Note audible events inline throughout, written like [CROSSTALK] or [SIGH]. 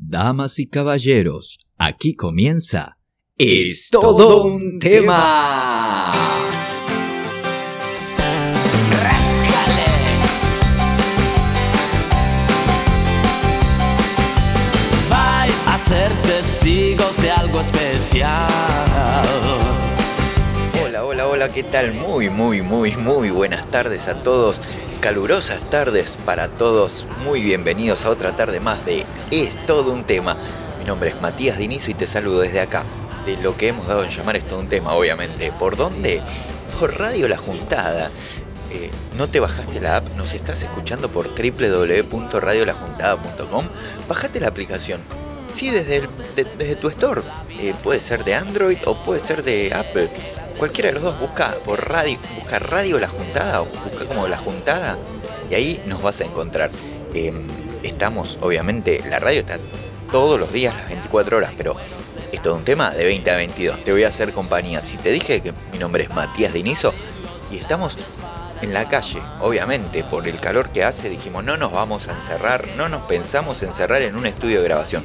Damas y caballeros, aquí comienza Es todo un tema. Vais a ser testigos de algo especial. Hola, ¿qué tal? Muy, muy, muy, muy buenas tardes a todos. Calurosas tardes para todos. Muy bienvenidos a otra tarde más de Es todo un tema. Mi nombre es Matías Dinizo y te saludo desde acá. De lo que hemos dado en llamar Es todo un tema, obviamente. ¿Por dónde? Por Radio La Juntada. Eh, ¿No te bajaste la app? ¿Nos estás escuchando por www.radiolajuntada.com? Bajate la aplicación. Sí, desde, el- de- desde tu store. Eh, puede ser de Android o puede ser de Apple. Cualquiera de los dos, busca por radio, busca Radio La Juntada o busca como La Juntada y ahí nos vas a encontrar. Eh, estamos, obviamente, la radio está todos los días, las 24 horas, pero es todo un tema de 20 a 22. Te voy a hacer compañía. Si te dije que mi nombre es Matías Dinizo y estamos en la calle, obviamente, por el calor que hace, dijimos no nos vamos a encerrar, no nos pensamos encerrar en un estudio de grabación.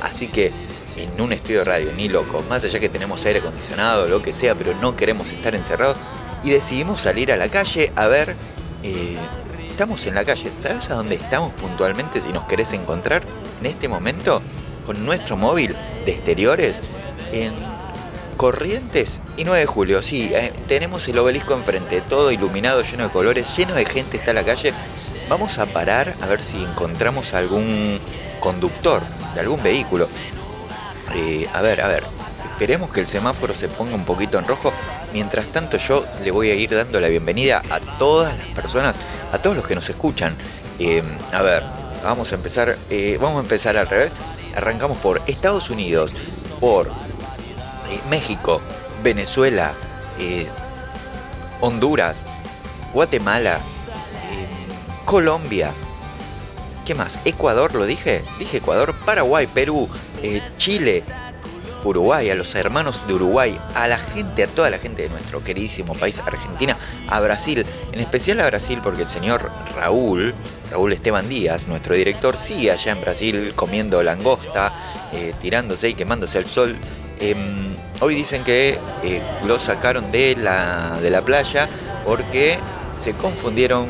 Así que en un estudio de radio, ni loco, más allá que tenemos aire acondicionado, lo que sea, pero no queremos estar encerrados. Y decidimos salir a la calle a ver. eh, estamos en la calle, ¿sabes a dónde estamos puntualmente si nos querés encontrar en este momento? Con nuestro móvil de exteriores en Corrientes y 9 de julio, sí, eh, tenemos el obelisco enfrente, todo iluminado, lleno de colores, lleno de gente está en la calle. Vamos a parar a ver si encontramos algún conductor de algún vehículo. Eh, a ver, a ver, esperemos que el semáforo se ponga un poquito en rojo. Mientras tanto yo le voy a ir dando la bienvenida a todas las personas, a todos los que nos escuchan. Eh, a ver, vamos a empezar, eh, vamos a empezar al revés. Arrancamos por Estados Unidos, por eh, México, Venezuela, Honduras, Guatemala, eh, Colombia. ¿Qué más? Ecuador, lo dije. Dije Ecuador, Paraguay, Perú, eh, Chile, Uruguay, a los hermanos de Uruguay, a la gente, a toda la gente de nuestro queridísimo país, Argentina, a Brasil, en especial a Brasil porque el señor Raúl, Raúl Esteban Díaz, nuestro director, sigue allá en Brasil comiendo langosta, eh, tirándose y quemándose al sol. Em, hoy dicen que eh, lo sacaron de la, de la playa porque se confundieron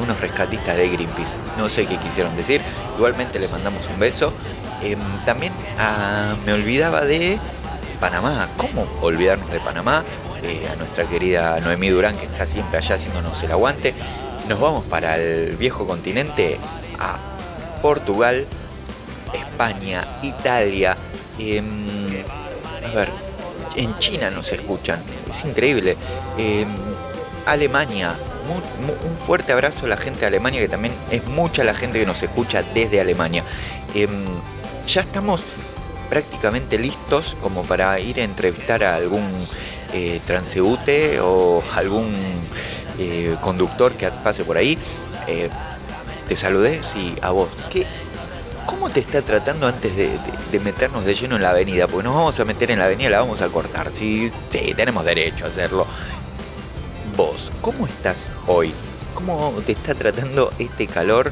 unos rescatistas de Greenpeace. No sé qué quisieron decir. Igualmente les mandamos un beso. Em, también ah, me olvidaba de Panamá. ¿Cómo olvidarnos de Panamá? Eh, a nuestra querida Noemí Durán, que está siempre allá haciéndonos el aguante. Nos vamos para el viejo continente, a Portugal, España, Italia. em, a ver, en China nos escuchan. Es increíble. Em, Alemania. un fuerte abrazo a la gente de Alemania, que también es mucha la gente que nos escucha desde Alemania. Ya estamos prácticamente listos como para ir a entrevistar a algún eh, transeúnte o algún eh, conductor que pase por ahí. Eh, te saludé, sí, a vos. ¿Qué, ¿Cómo te está tratando antes de, meternos de lleno en la avenida? Porque nos vamos a meter en la avenida, la vamos a cortar. Sí, sí, tenemos derecho a hacerlo. Vos, ¿cómo estás hoy? ¿Cómo te está tratando este calor?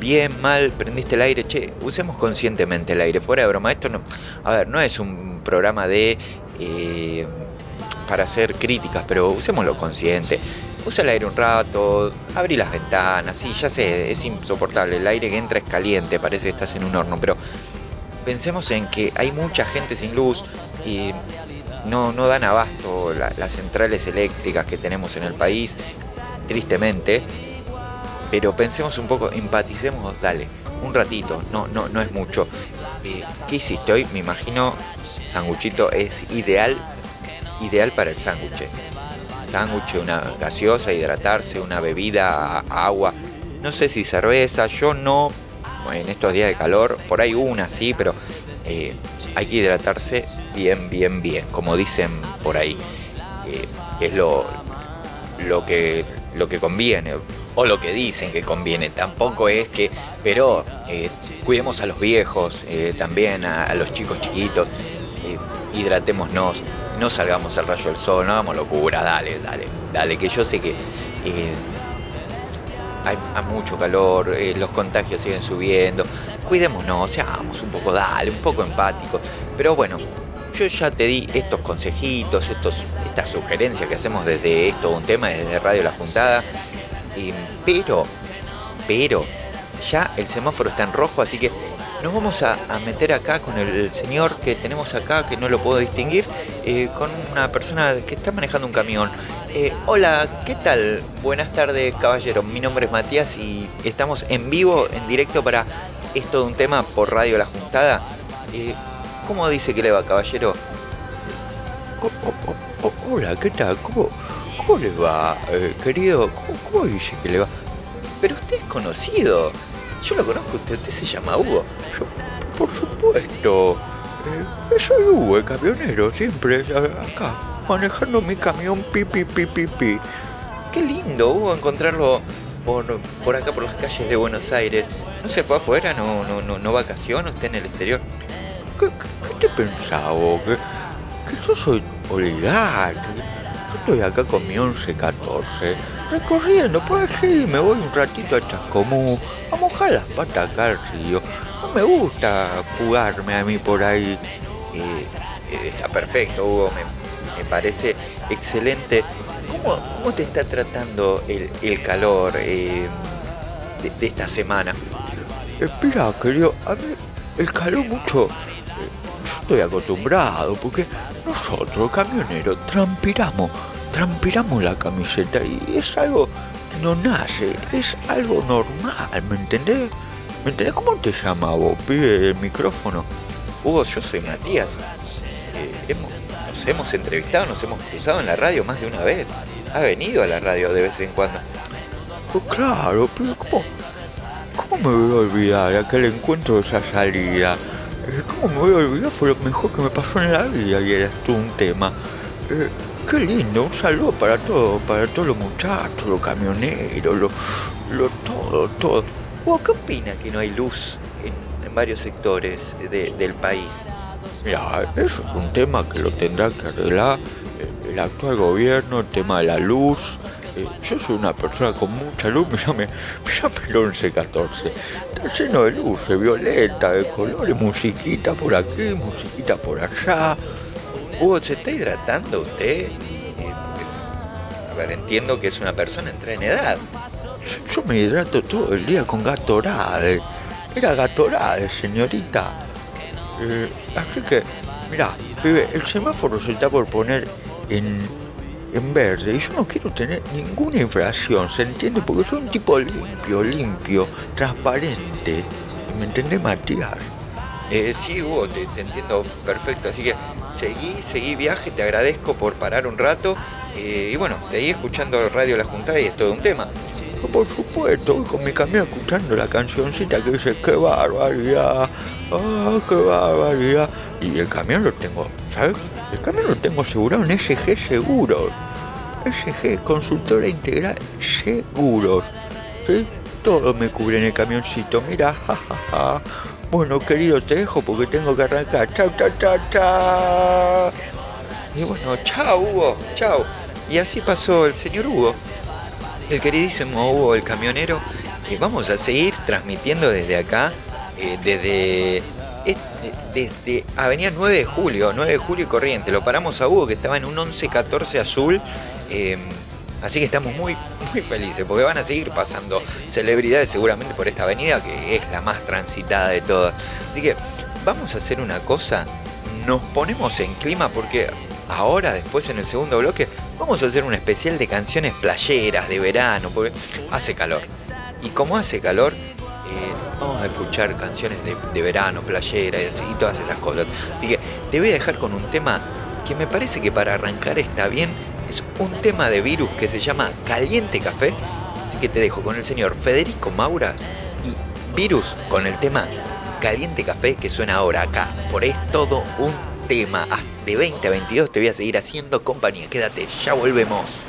Bien, mal, prendiste el aire. Che, usemos conscientemente el aire. Fuera de broma, esto no. A ver, no es un programa de. eh, para hacer críticas, pero usémoslo consciente. Usa el aire un rato, abrí las ventanas, sí, ya sé, es insoportable. El aire que entra es caliente, parece que estás en un horno, pero pensemos en que hay mucha gente sin luz y no, no dan abasto la- las centrales eléctricas que tenemos en el país, tristemente. Pero pensemos un poco, empaticemos, dale, un ratito, no, no, no es mucho. Eh, ¿Qué hiciste hoy? Me imagino, sanguchito es ideal, ideal para el sándwich. Sándwich, una gaseosa, hidratarse, una bebida, agua. No sé si cerveza, yo no, en estos días de calor, por ahí una sí, pero eh, hay que hidratarse bien, bien, bien, como dicen por ahí. Eh, es lo, lo, que, lo que conviene, o lo que dicen que conviene. Tampoco es que, pero eh, cuidemos a los viejos, eh, también a, los chicos chiquitos, eh, hidratémonos, no salgamos al rayo del sol, no hagamos locura, dale, dale, dale, que yo sé que hay, mucho calor, los contagios siguen subiendo. Cuidémonos, seamos un poco, dale, un poco empáticos. Pero bueno, yo ya te di estos consejitos, estos, estas sugerencias que hacemos desde esto, un tema, desde Radio La Juntada. Pero, pero, ya el semáforo está en rojo, así que nos vamos a, a meter acá con el señor que tenemos acá, que no lo puedo distinguir, eh, con una persona que está manejando un camión. Eh, hola, ¿qué tal? Buenas tardes, caballero. Mi nombre es Matías y estamos en vivo, en directo para esto de un tema por Radio La Juntada. Eh, ¿Cómo dice que le va, caballero? Oh, oh, oh, hola, ¿qué tal? ¿Cómo, cómo le va, eh, querido? ¿Cómo, ¿Cómo dice que le va? Pero usted es conocido. Yo lo conozco, usted, se llama Hugo. Yo, por supuesto. Eh, soy Hugo, el camionero, siempre eh, acá, manejando mi camión pi, pi, pi, pi, pi. Qué lindo, Hugo, encontrarlo por, por acá, por las calles de Buenos Aires. ¿No se fue afuera? ¿No, no, no, no usted en el exterior? ¿Qué, qué, qué te pensaba vos? ¿Que, que yo soy oligarca? Estoy acá con mi 1114, recorriendo, pues sí, me voy un ratito a Chascomú, a mojar las patas acá al río. No me gusta fugarme a mí por ahí. Eh, eh, está perfecto, Hugo. Me, me parece excelente. ¿Cómo, cómo te está tratando el, el calor eh, de, de esta semana? Espera, querido, a mí el calor mucho. Estoy acostumbrado porque nosotros, camioneros, transpiramos, transpiramos la camiseta y es algo que no nace, es algo normal, ¿me entendés? ¿Me entendés? ¿Cómo te llamas vos? Pide el micrófono. Hugo, yo soy Matías. Eh, hemos- nos hemos entrevistado, nos hemos cruzado en la radio más de una vez. Ha venido a la radio de vez en cuando. Pues claro, pero ¿cómo, cómo me voy a olvidar aquel encuentro de esa salida? Eh, ¿Cómo me voy a olvidar? Fue lo mejor que me pasó en la vida y eres tú un tema. Eh, qué lindo, un saludo para todos, para todos los muchachos, los camioneros, los, los todo, todo. Hugo, ¿qué opina que no hay luz en, varios sectores de- del país? Mira, eso es un tema que lo tendrá que arreglar el actual gobierno, el tema de la luz. Eh, yo soy una persona con mucha luz, mírame, mírame el 1114. Está lleno de luces, violeta, de colores, musiquita por aquí, musiquita por allá. Hugo, ¿se está hidratando usted? Eh, a ver, entiendo que es una persona entrada en edad. Yo me hidrato todo el día con Gatorade. Era Gatorade, señorita. Eh, así que, mira, pibe, el semáforo se está por poner en, en verde y yo no quiero tener ninguna infracción, ¿se entiende? Porque soy un tipo limpio, limpio, transparente. ¿Me entiendes, Matías? Eh, sí, Hugo, te entiendo perfecto. Así que seguí, seguí viaje, te agradezco por parar un rato. Eh, y bueno, seguí escuchando Radio La Juntada y es todo un tema. Por supuesto, con mi camión escuchando la cancioncita que dice qué barbaridad, ah, qué barbaridad. Y el camión lo tengo, ¿sabes? El camión lo tengo asegurado en SG Seguros. SG, consultora integral Seguros. ¿Sí? Todo me cubre en el camioncito, mira, jajaja. Bueno, querido, te dejo porque tengo que arrancar. Chau, chau, chau, chau. Y bueno, chao, Hugo, chao. Y así pasó el señor Hugo, el queridísimo Hugo, el camionero. Y vamos a seguir transmitiendo desde acá, eh, desde, desde Avenida 9 de Julio, 9 de Julio y Corriente. Lo paramos a Hugo que estaba en un 11-14 azul. eh, así que estamos muy, muy felices porque van a seguir pasando celebridades seguramente por esta avenida que es la más transitada de todas. Así que vamos a hacer una cosa. Nos ponemos en clima porque ahora, después en el segundo bloque, vamos a hacer un especial de canciones playeras de verano porque hace calor. Y como hace calor, eh, vamos a escuchar canciones de, verano, playera y todas esas cosas. Así que te voy a dejar con un tema que me parece que para arrancar está bien. Es un tema de virus que se llama Caliente Café. Así que te dejo con el señor Federico Maura y Virus con el tema Caliente Café que suena ahora acá. Por es todo un tema. Ah, de 20 a 22 te voy a seguir haciendo compañía. Quédate, ya volvemos.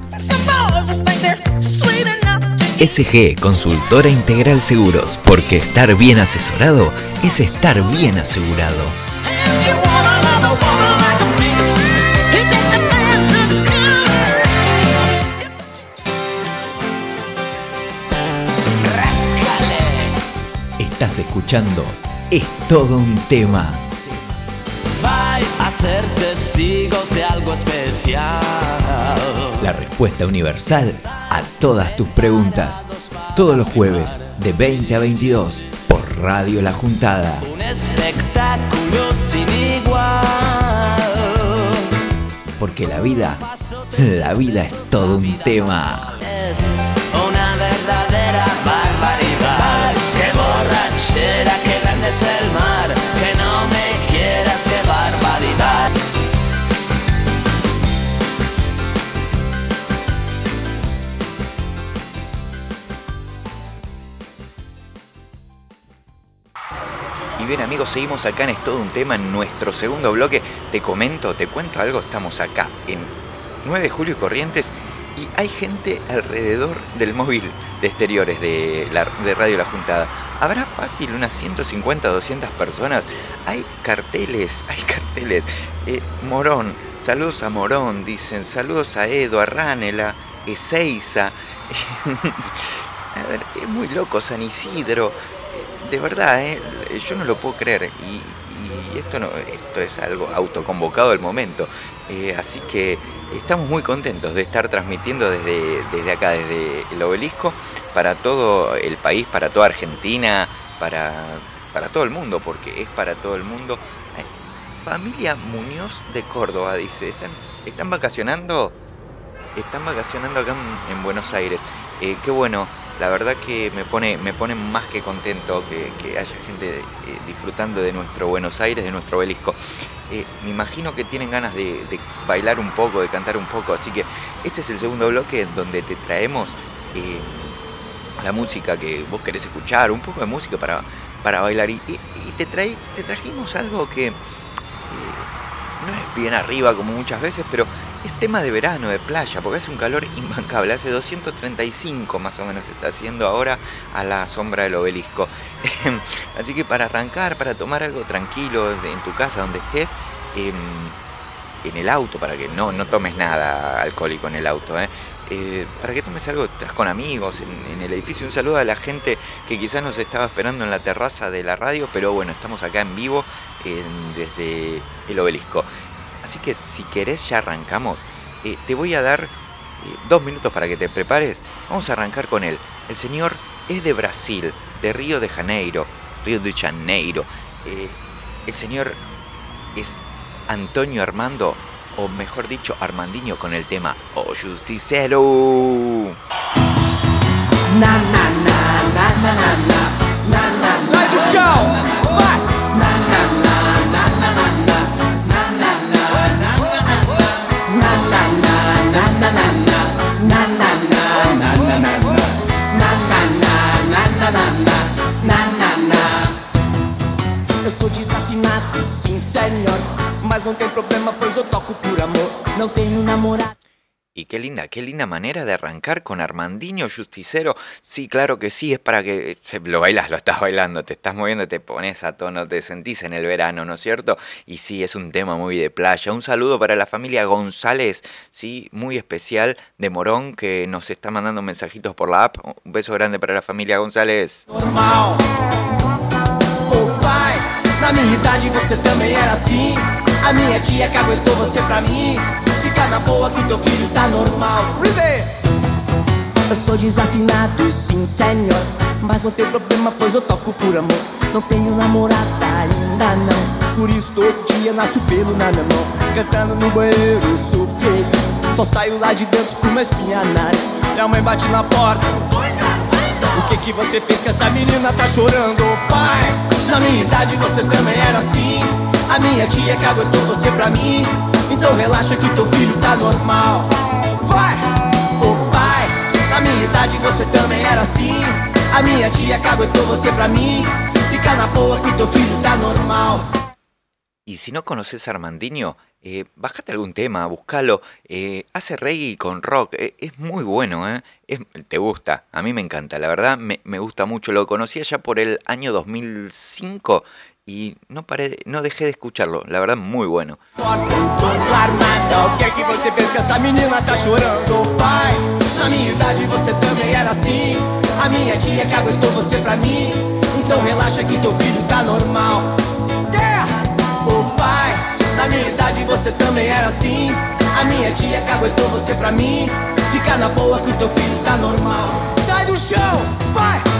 SG Consultora Integral Seguros, porque estar bien asesorado es estar bien asegurado. Estás escuchando Es todo un tema. Vais a ser testigos de algo especial. La respuesta universal todas tus preguntas. Todos los jueves de 20 a 22 por Radio La Juntada. Un espectáculo sin igual. Porque la vida, la vida es todo un tema. Seguimos acá en Es Todo un Tema en nuestro segundo bloque. Te comento, te cuento algo, estamos acá en 9 de julio y Corrientes y hay gente alrededor del móvil de exteriores de, la, de Radio La Juntada. Habrá fácil unas 150, 200 personas. Hay carteles, [LAUGHS] hay carteles. Eh, Morón, saludos a Morón, dicen, saludos a Edo, a Ranela, Ezeiza. [LAUGHS] a ver, es muy loco San Isidro. De verdad, eh, yo no lo puedo creer. Y, esto, no, esto es algo autoconvocado del momento. Eh, así que estamos muy contentos de estar transmitiendo desde, desde acá, desde el obelisco, para todo el país, para toda Argentina, para, para todo el mundo, porque es para todo el mundo. Familia Muñoz de Córdoba, dice, ¿están, están vacacionando? Están vacacionando acá en, en Buenos Aires. Eh, qué bueno, la verdad que me pone, me pone más que contento que, haya gente eh, disfrutando de nuestro Buenos Aires, de nuestro obelisco. Eh, me imagino que tienen ganas de, bailar un poco, de cantar un poco, así que este es el segundo bloque donde te traemos eh, la música que vos querés escuchar, un poco de música para, para bailar. Y, y- te, traí, te trajimos algo que no es bien arriba como muchas veces, pero es tema de verano, de playa, porque hace un calor imbancable. Hace 235 más o menos está haciendo ahora a la sombra del obelisco. Así que para arrancar, para tomar algo tranquilo en tu casa, donde estés, em, en el auto, para que no, no tomes nada alcohólico en el auto, ¿eh? Eh, para que tomes algo, estás con amigos en, el edificio. Un saludo a la gente que quizás nos estaba esperando en la terraza de la radio, pero bueno, estamos acá en vivo desde el obelisco. Así que si querés ya arrancamos. Eh, te voy a dar eh, dos minutos para que te prepares. Vamos a arrancar con él. El señor es de Brasil, de Río de Janeiro. Río de Janeiro. Eh, el señor es Antonio Armando, o mejor dicho, Armandinho con el tema O Justicero. Eu sou desafinado, sim, senhor. Mas não tem problema, pois eu toco por amor. Não tenho namorado. Y qué linda, qué linda manera de arrancar con Armandinho Justicero. Sí, claro que sí, es para que se, lo bailas, lo estás bailando, te estás moviendo, te pones a tono, te sentís en el verano, ¿no es cierto? Y sí, es un tema muy de playa. Un saludo para la familia González, sí, muy especial de Morón, que nos está mandando mensajitos por la app. Un beso grande para la familia González. normal. Na minha idade você também era assim. A minha tia que aguentou você pra mim. Fica na boa que teu filho tá normal. Eu sou desafinado, sim, senhor. Mas não tem problema, pois eu toco por amor. Não tenho namorada ainda não. Por isso todo dia nasce o pelo na minha mão. Cantando no banheiro, sou feliz. Só saio lá de dentro com uma espinha na nariz. Minha mãe bate na porta. O que que você fez que essa menina tá chorando, pai? Na minha idade você também era assim. A minha tia que aguentou você pra mim. Então relaxa que teu filho tá normal. Vai! Ô pai, na minha idade você também era assim. A minha tia que aguentou você pra mim. Fica na boa que teu filho tá normal. Y si no conoces a Armandinho, eh, bájate algún tema, buscalo. eh, hace reggae con rock, eh, es muy bueno, ¿eh? Te gusta, a mí me encanta, la verdad me, gusta mucho. Lo conocí allá por el año 2005 y no paré, no dejé de escucharlo, la verdad muy bueno. Na minha idade você também era assim. A minha tia que aguentou você pra mim. Fica na boa que teu filho tá normal. Sai do chão, vai!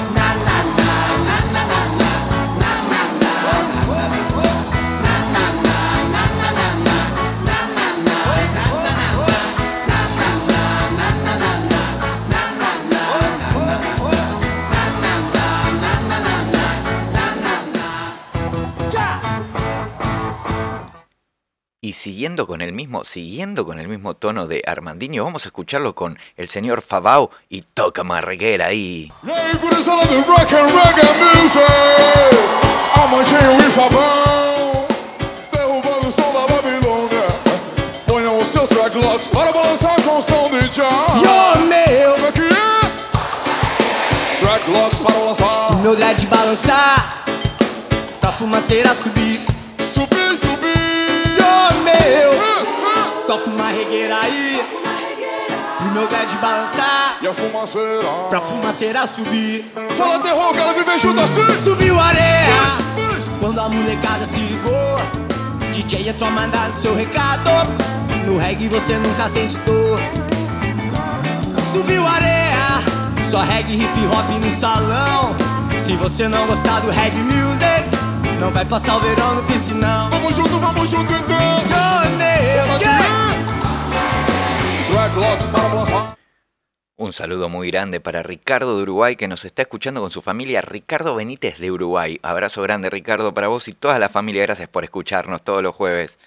Y siguiendo con el mismo, siguiendo con el mismo tono de Armandinho, vamos a escucharlo con el señor Fabao y toca marreguera ahí. Para balançar com o som de jazz Yo, meu! Para balançar Meu dread balançar Pra fumaceira subir Subir, subir meu! Eh, eh. Toca uma regueira aí. Pro meu dread balançar. E a fumaceira. Pra fumaceira subir. Fala terror, quero viver junto assim Subiu areia. Quando a molecada se ligou DJ entrou a mandar no seu recado. No reggae você nunca sente dor. Subiu areia. Só reggae hip hop no salão. Se você não gostar do reggae music Não vai passar o verão no piscinão. Vamos junto, vamos junto então Un saludo muy grande para Ricardo de Uruguay que nos está escuchando con su familia, Ricardo Benítez de Uruguay. Abrazo grande Ricardo para vos y toda la familia, gracias por escucharnos todos los jueves.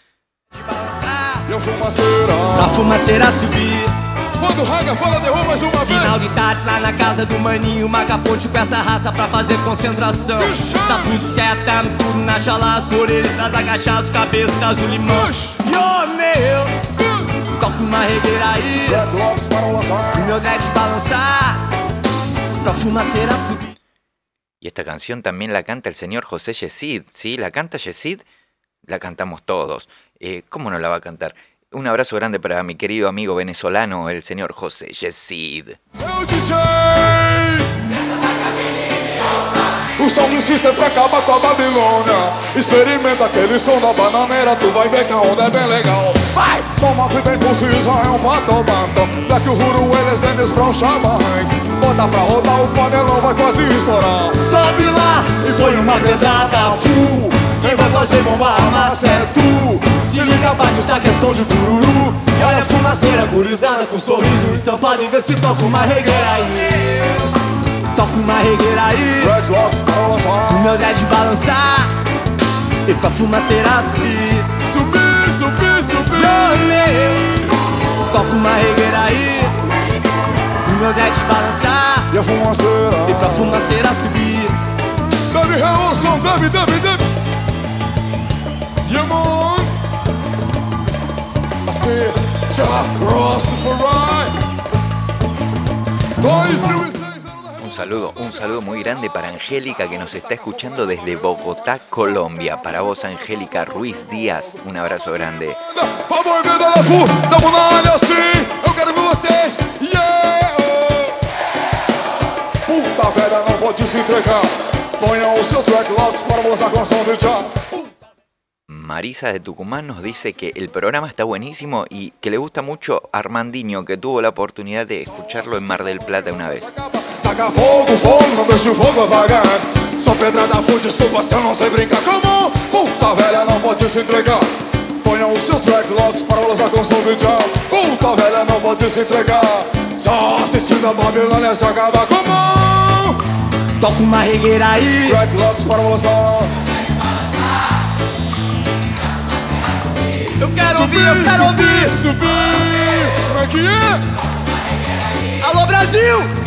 Quando Raga fala, derruba mais uma vez. Final de tarde lá na casa do maninho Marca ponte com essa raça pra fazer concentração! Tá tudo certo, tá tudo na chalaça Orelhas agachadas, cabeça azul limão! Yo, meu, toca uma regueira aí Dreadlocks para lançar. Meu dread balançar Pra fumaceira subir Y esta canción también la canta el señor José Yesid, ¿sí? ¿La canta Yesid? La cantamos todos. Eh, ¿Cómo no la va a cantar? Un abrazo grande para mi querido amigo venezolano, el señor José Yesid. O system pra acabar com a Babilônia. Experimenta aquele som da bananeira Tu vai ver que a onda é bem legal. Vai! Toma fita impulso Israel pato bato Daqui o Huru, eles Dennis Brown Chamarrães Bota pra rodar o panelão vai quase estourar. Sobe lá e põe uma pedrada full Quem vai fazer bomba massa é tu. Se liga, bate os que é som de cururu. E olha a fumaceira gurizada com sorriso estampado E vê se toca uma regueira aí Toca uma regueira aí. Dreadlocks para lançar. O meu dread balançar. E pra fumaceira subir Subir, subir, subir meu, Toca uma regueira aí. O meu dread balançar. E a fumaceira. E pra fumaceira subir Baby, Harrelson, baby, baby, baby Yeah, man I say, Ja, Rastafari 2006 Un saludo, un saludo muy grande para Angélica que nos está escuchando desde Bogotá, Colombia. Para vos, Angélica Ruiz Díaz, un abrazo grande. Puta Marisa de Tucumán nos dice que el programa está buenísimo y que le gusta mucho Armandinho, que tuvo la oportunidad de escucharlo en Mar del Plata una vez. Para? Toca uma regueira aí lançar Eu quero ouvir, eu quero ouvir. Subir, como é é? Alô Brasil!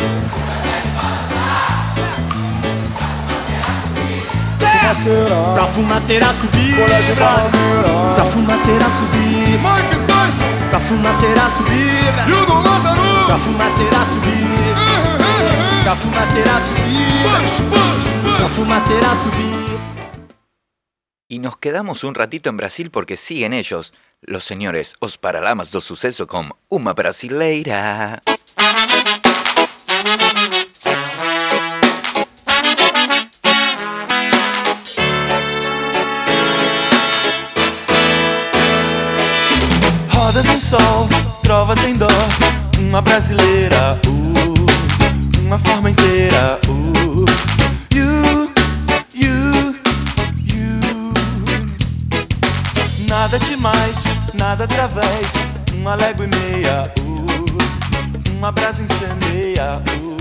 Será? Pra fumaceira subir, Colégio. Bananeira Pra fumaceira subir, Mike Tyson pra fumaceira subir, e o Dom Lázaro. Pra fumaceira subir, pra fumaceira subir, pra fumaceira subir. Y nos quedamos un ratito en Brasil porque siguen ellos, los señores Os Paralamas do Suceso con Uma Brasileira. Rodas em sol, trovas em dó, uma brasileira, uh, uma forma inteira, uh, Nada demais, nada através, uma légua e meia, uh, uma brasa incendeia, uh,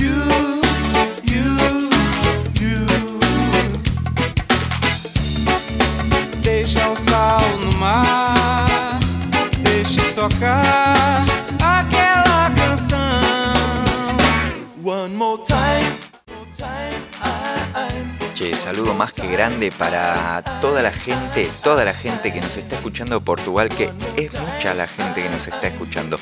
you, you, you. Deixa o sal no mar, Saludo más que grande para toda la gente, toda la gente que nos está escuchando de Portugal, que es mucha la gente que nos está escuchando.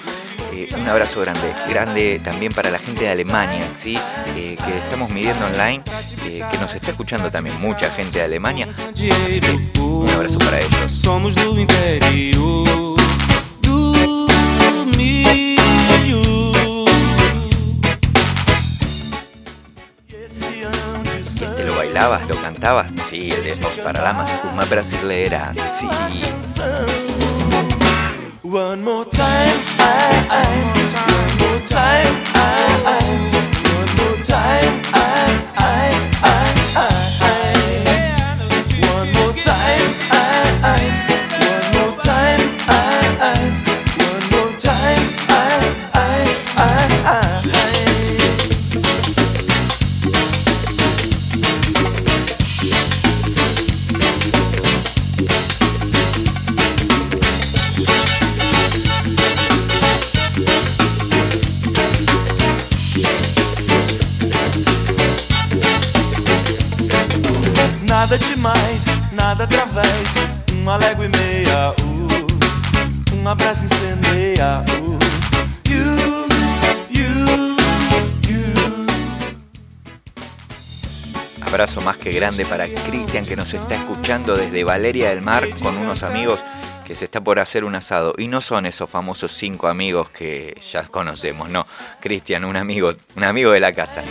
Eh, un abrazo grande, grande también para la gente de Alemania, ¿sí? Eh, que estamos midiendo online, eh, que nos está escuchando también mucha gente de Alemania. Un abrazo para ellos. somos do interior do bailabas, lo cantabas? Sí, el de Os Paralamas, una brasilera, sí. One more time, I, I, one more time, I, I, one more time, I, I, I, I, nada através. Uma légua e meia, uh, um abraço incendeia. Uh, you, you, you. Abrazo más que grande para Cristian que nos está escuchando desde Valeria del Mar con unos amigos que se está por hacer un asado. Y no son esos famosos cinco amigos que ya conocemos, no. Cristian, un amigo, un amigo de la casa.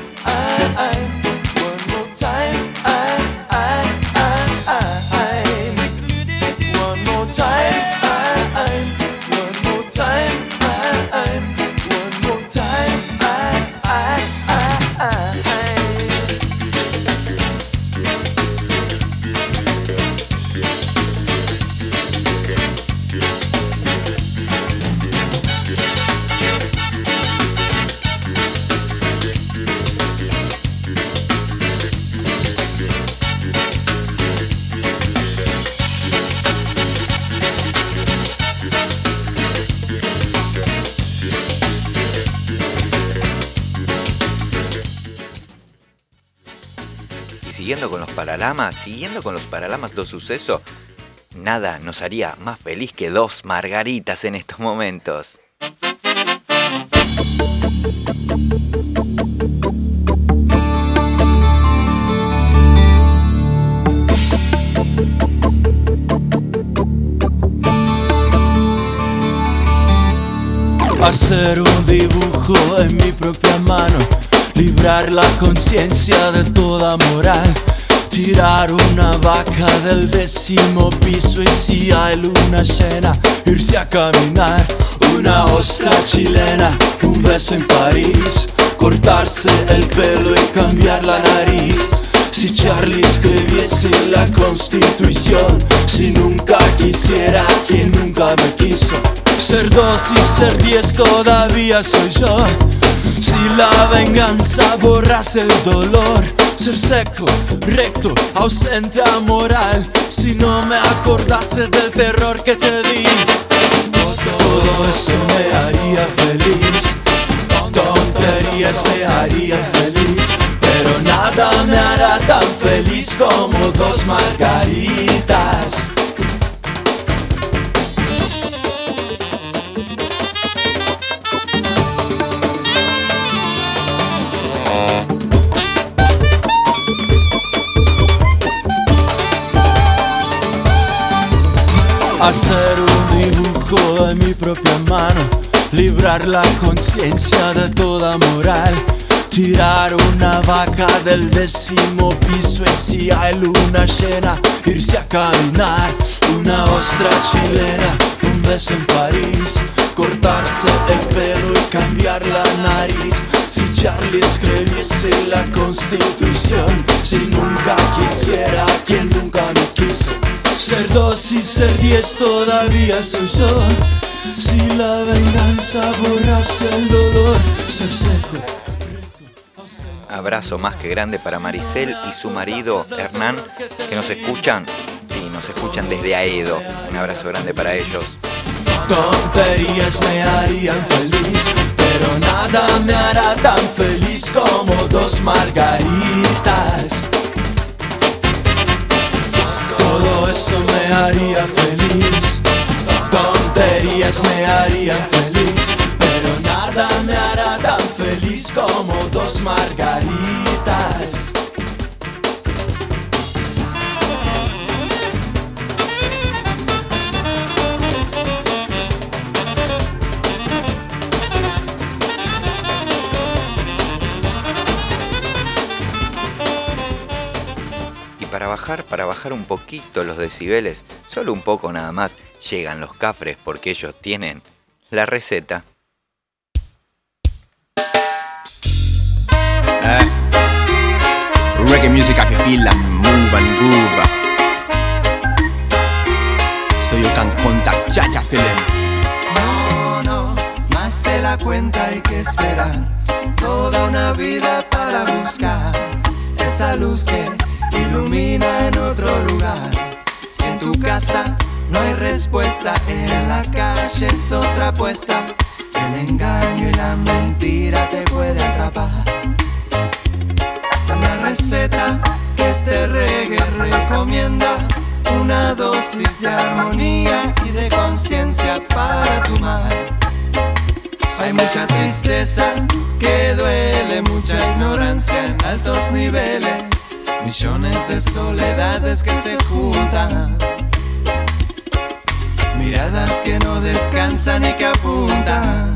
Siguiendo con los paralamas, siguiendo con los paralamas dos sucesos, nada nos haría más feliz que dos margaritas en estos momentos. Hacer un dibujo en mi propia mano, librar la conciencia de toda moral, tirar una vaca del décimo piso y si hay luna llena, irse a caminar, una ostra chilena, un beso en París, cortarse el pelo y cambiar la nariz. Si Charlie escribiese la constitución, si nunca quisiera quien nunca me quiso. Ser dos y ser diez todavía soy yo. Si la venganza borrase el dolor, ser seco, recto, ausente a moral. Si no me acordase del terror que te di, todo eso me haría feliz. Tonterías me harían feliz. Pero nada me hará tan feliz como dos margaritas. Hacer un dibujo en mi propia mano, librar la conciencia de toda moral, tirar una vaca del décimo piso y si hay luna llena, irse a caminar, una ostra chilena, un beso en París, cortarse el pelo y cambiar la nariz. Si Charlie escribiese la constitución, si nunca quisiera quien nunca me quiso. Ser dos y ser diez todavía soy yo. Si la venganza borrase el dolor, ser seco. Abrazo más que grande para Maricel y su marido Hernán que nos escuchan, sí, nos escuchan desde Aedo. Un abrazo grande para ellos. Tonterías me harían feliz, pero nada me hará tan feliz como dos margaritas. Eso me haría feliz, tonterías me harían feliz, pero nada me hará tan feliz como dos margaritas. Para bajar, para bajar un poquito los decibeles, solo un poco nada más, llegan los cafres porque ellos tienen la receta. Reggae music I feel and move and groove So you can contact feeling No, no, más de la cuenta hay que esperar. Toda una vida para buscar esa luz que ilumina en otro lugar. Si en tu casa no hay respuesta, en la calle es otra apuesta. El engaño y la mentira te puede atrapar. La receta que es este reggae recomienda una dosis de armonía y de conciencia para tu mar. Hay mucha tristeza que duele, mucha ignorancia en altos niveles, millones de soledades que se juntan. Miradas que no descansan y que apuntan.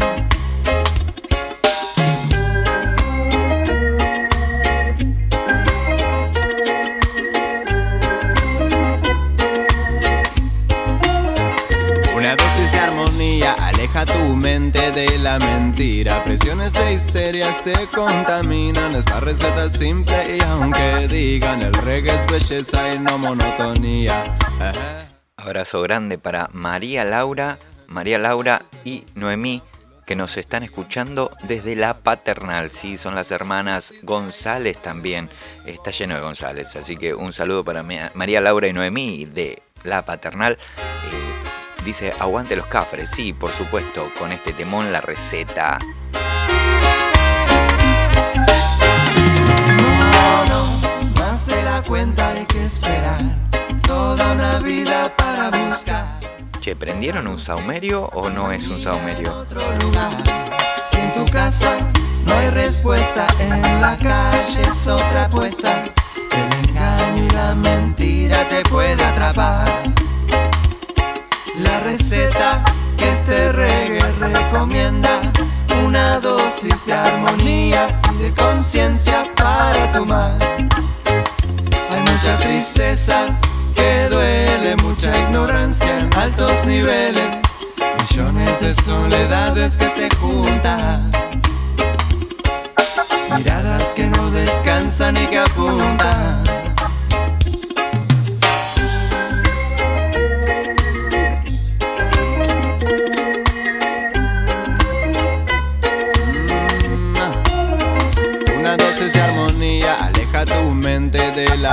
Aleja tu mente de la mentira. Presiones e histerias te contaminan. Esta receta es simple y aunque digan el reggae es belleza y no monotonía. Abrazo grande para María Laura, María Laura y Noemí que nos están escuchando desde la paternal, sí, son las hermanas González también, está lleno de González, así que un saludo para Ma- María Laura y Noemí de la paternal. Eh, dice, aguante los cafres, sí, por supuesto, con este temón la receta. No, no, más de la cuenta hay que esperar. Toda una vida para buscar Che, ¿prendieron un saumerio o no es un saumerio? Si en tu casa no hay respuesta, en la calle es otra apuesta. El engaño y la mentira te puede atrapar. La receta que este reggae recomienda, una dosis de armonía y de conciencia para tu mar. Hay mucha tristeza que duele, mucha ignorancia en altos niveles, millones de soledades que se juntan. Miradas que no descansan y que apuntan.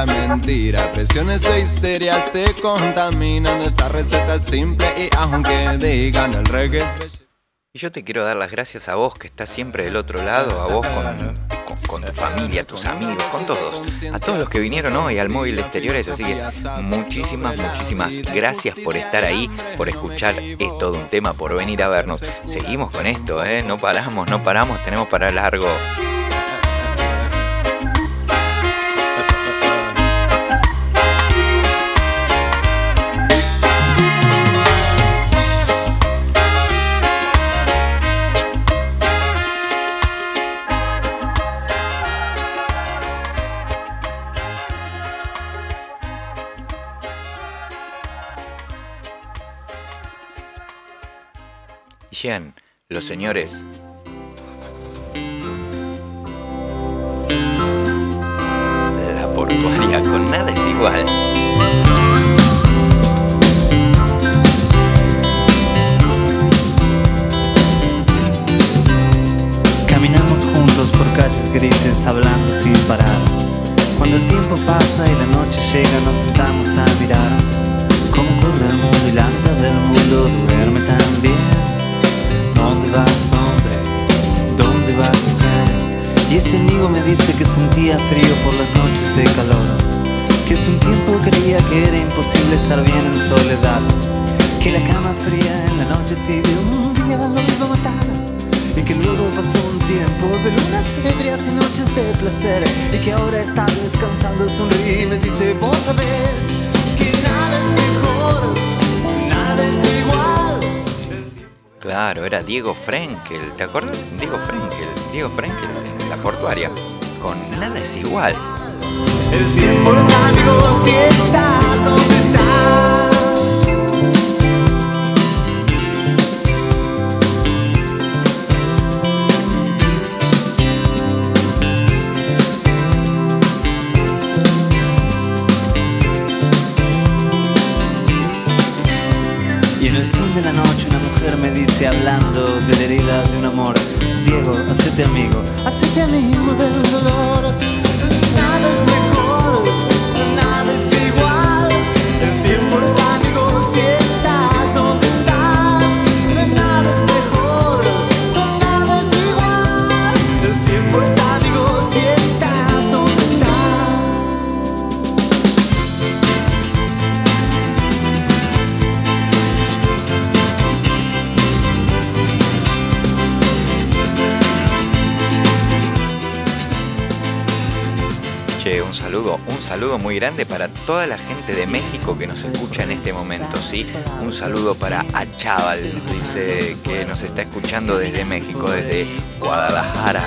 Mentira. Presiones e histerias te contaminan. Esta receta es simple y aunque digan el reggae. Y yo te quiero dar las gracias a vos que estás siempre del otro lado, a vos con, con- con tu familia, tus amigos, con todos, a todos los que vinieron hoy al móvil de exteriores, así que muchísimas, muchísimas gracias por estar ahí, por escuchar Es todo un tema, por venir a vernos. Seguimos con esto, ¿eh? no paramos, no paramos, tenemos para largo. Los señores. La portuaria con nada es igual. Caminamos juntos por calles grises hablando sin parar. Cuando el tiempo pasa y la noche llega nos sentamos a mirar cómo corre el mundo y la mitad del mundo duerme también. ¿Dónde vas hombre? ¿Dónde vas mujer? Y este amigo me dice que sentía frío por las noches de calor. Que hace un tiempo creía que era imposible estar bien en soledad. Que la cama fría en la noche tibia un día lo iba a matar. Y que luego pasó un tiempo de lunas ebrias y noches de placer Y que ahora está descansando, sonríe y me dice Vos sabés que nada es mejor, nada es igual Claro, era Diego Frenkel, ¿te acuerdas? Diego Frenkel, Diego Frenkel en la portuaria. Con nada es igual. El tiempo, si estás estás. toda la gente de México que nos escucha en este momento, ¿sí? Un saludo para Achaval, dice que nos está escuchando desde México, desde Guadalajara.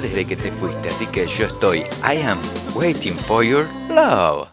desde que te fuiste, así que yo estoy I am waiting for your love.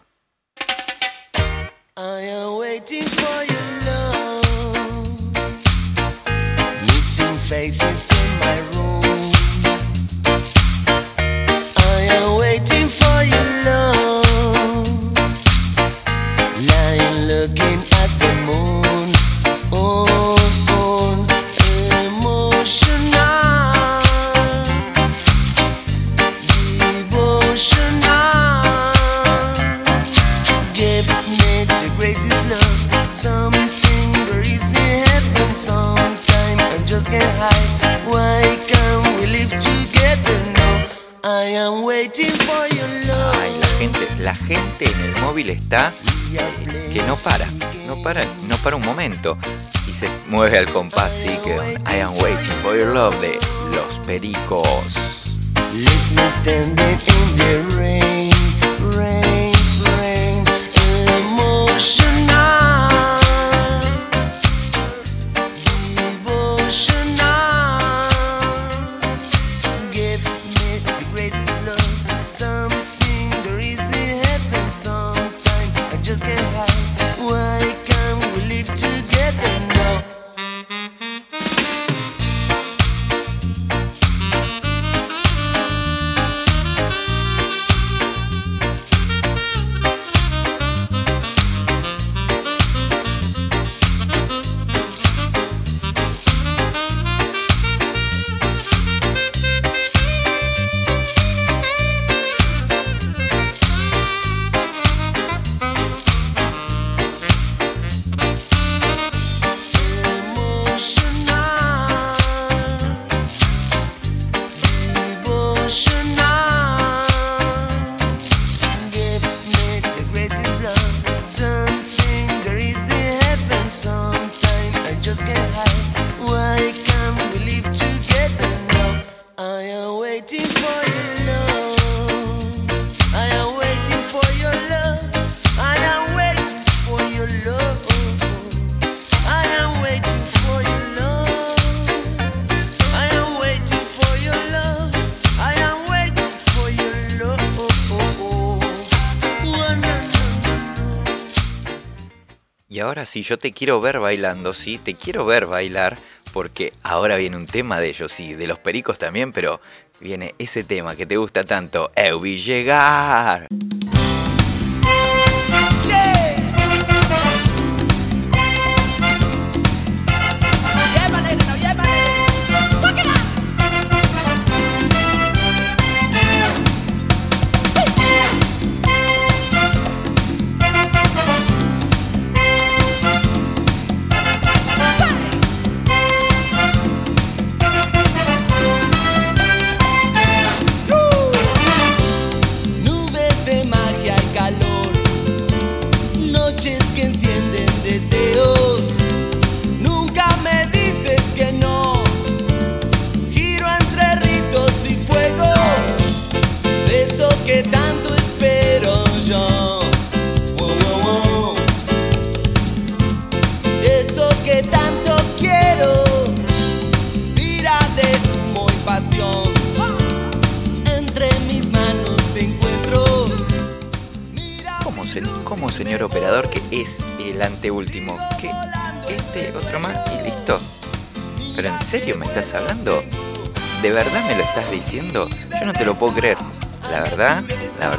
Si yo te quiero ver bailando, sí, te quiero ver bailar, porque ahora viene un tema de ellos, sí, de los pericos también, pero viene ese tema que te gusta tanto, Eubi Llegar.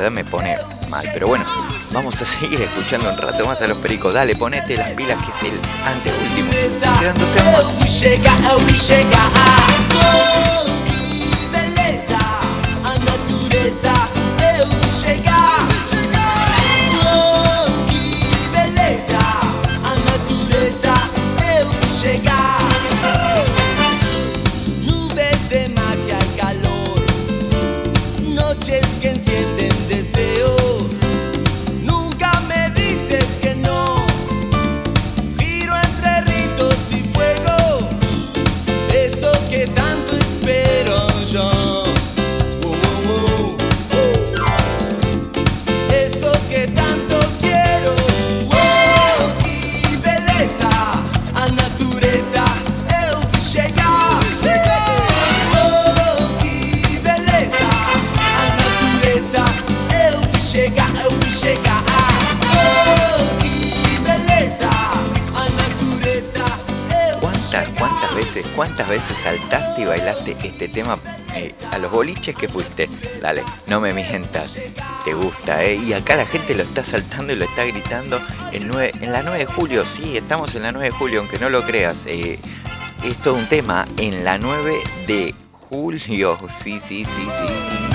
me pone mal. Pero bueno, vamos a [LAUGHS] seguir escuchando un rato más a los pericos. Dale, ponete las pilas que es el anteúltimo. Quedan dos temas. Dale, no me mientas, te gusta, ¿eh? Y acá la gente lo está saltando y lo está gritando en, la 9 de julio, sí, estamos en la 9 de julio, aunque no lo creas. eh, es todo un tema en la 9 de julio, sí, sí, sí, sí.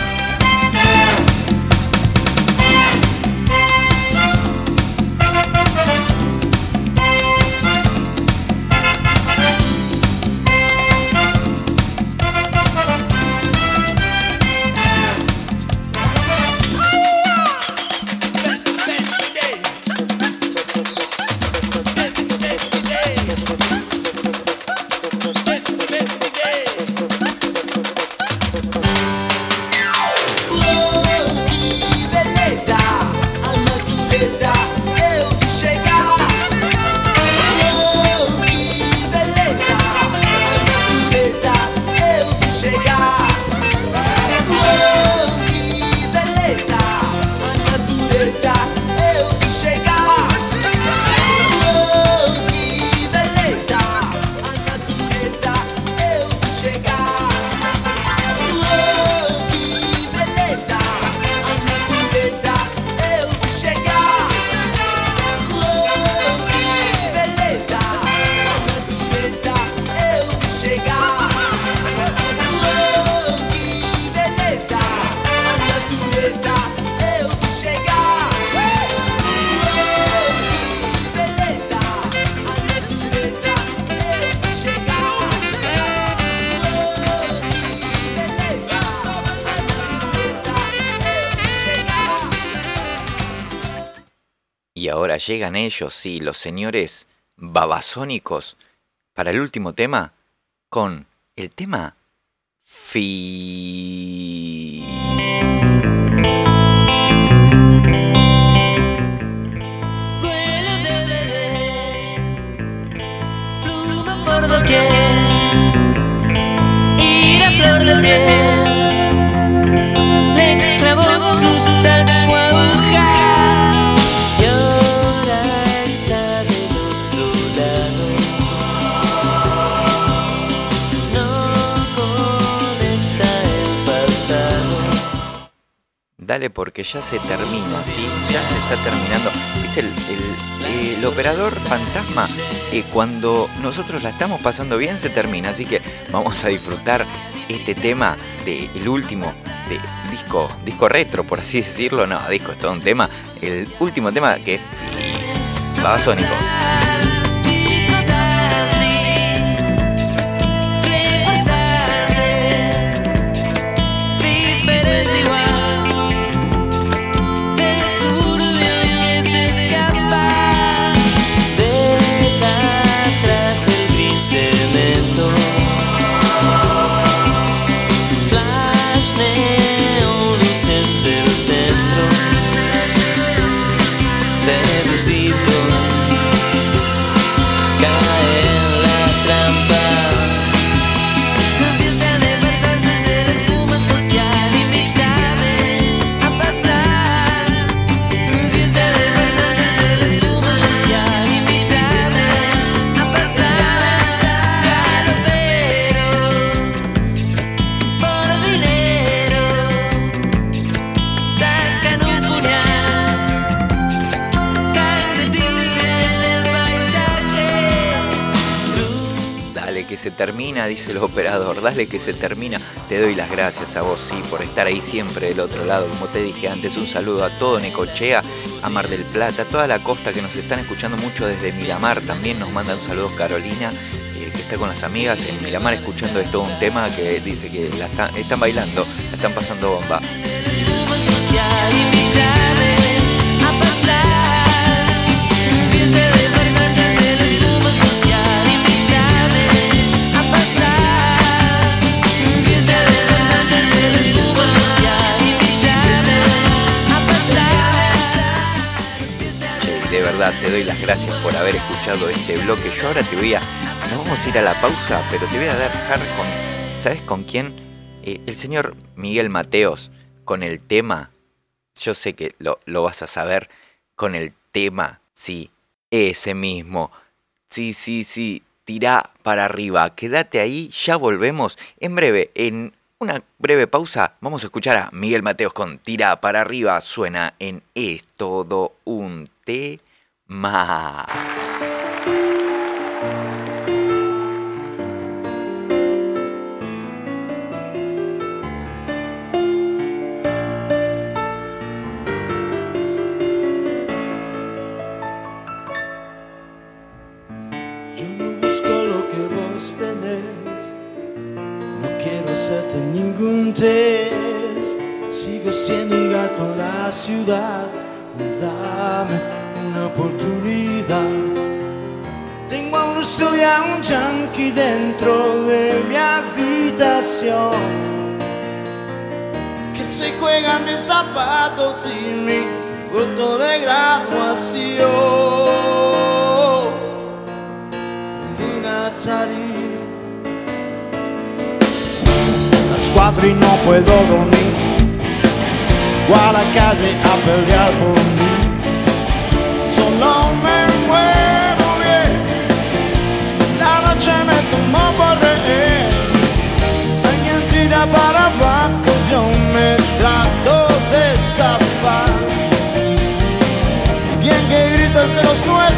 Llegan ellos, sí, los señores babasónicos, para el último tema, con el tema Fi. Duelo de bebé, pluma por doquier, ir a flor de Dale porque ya se termina, ¿sí? Ya se está terminando. ¿Viste? El, operador fantasma, cuando nosotros la estamos pasando bien, se termina. Así que vamos a disfrutar este tema del último de disco, disco retro, por así decirlo. No, disco es todo un tema. El último tema que es Babasónicos. Dice el operador, dale que se termina. Te doy las gracias a vos, sí, por estar ahí siempre del otro lado. Como te dije antes, un saludo a todo Necochea, a Mar del Plata, a toda la costa que nos están escuchando mucho desde Miramar. También nos manda un saludo Carolina, eh, que está con las amigas en Miramar escuchando esto un tema que dice que la están bailando, la están pasando bomba. Te doy las gracias por haber escuchado este bloque. Yo ahora te voy a. Nos vamos a ir a la pausa, pero te voy a dejar con. ¿Sabes con quién? Eh, el señor Miguel Mateos, con el tema. Yo sé que lo, lo vas a saber. Con el tema, sí, ese mismo. Sí, sí, sí. Tirá para arriba. Quédate ahí, ya volvemos. En breve, en una breve pausa, vamos a escuchar a Miguel Mateos con Tira para arriba. Suena en Es todo un tema. Yo no busco lo que vos tenés, no quiero hacerte ningún test. Sigo siendo gato en la ciudad, una oportunidad. Tengo a un ruso y a un yankee dentro de mi habitación que se juegan mis zapatos y mi foto de graduación en una Atari. Las cuatro y no puedo dormir. Salgo a la calle a pelear por mí. De los nuestros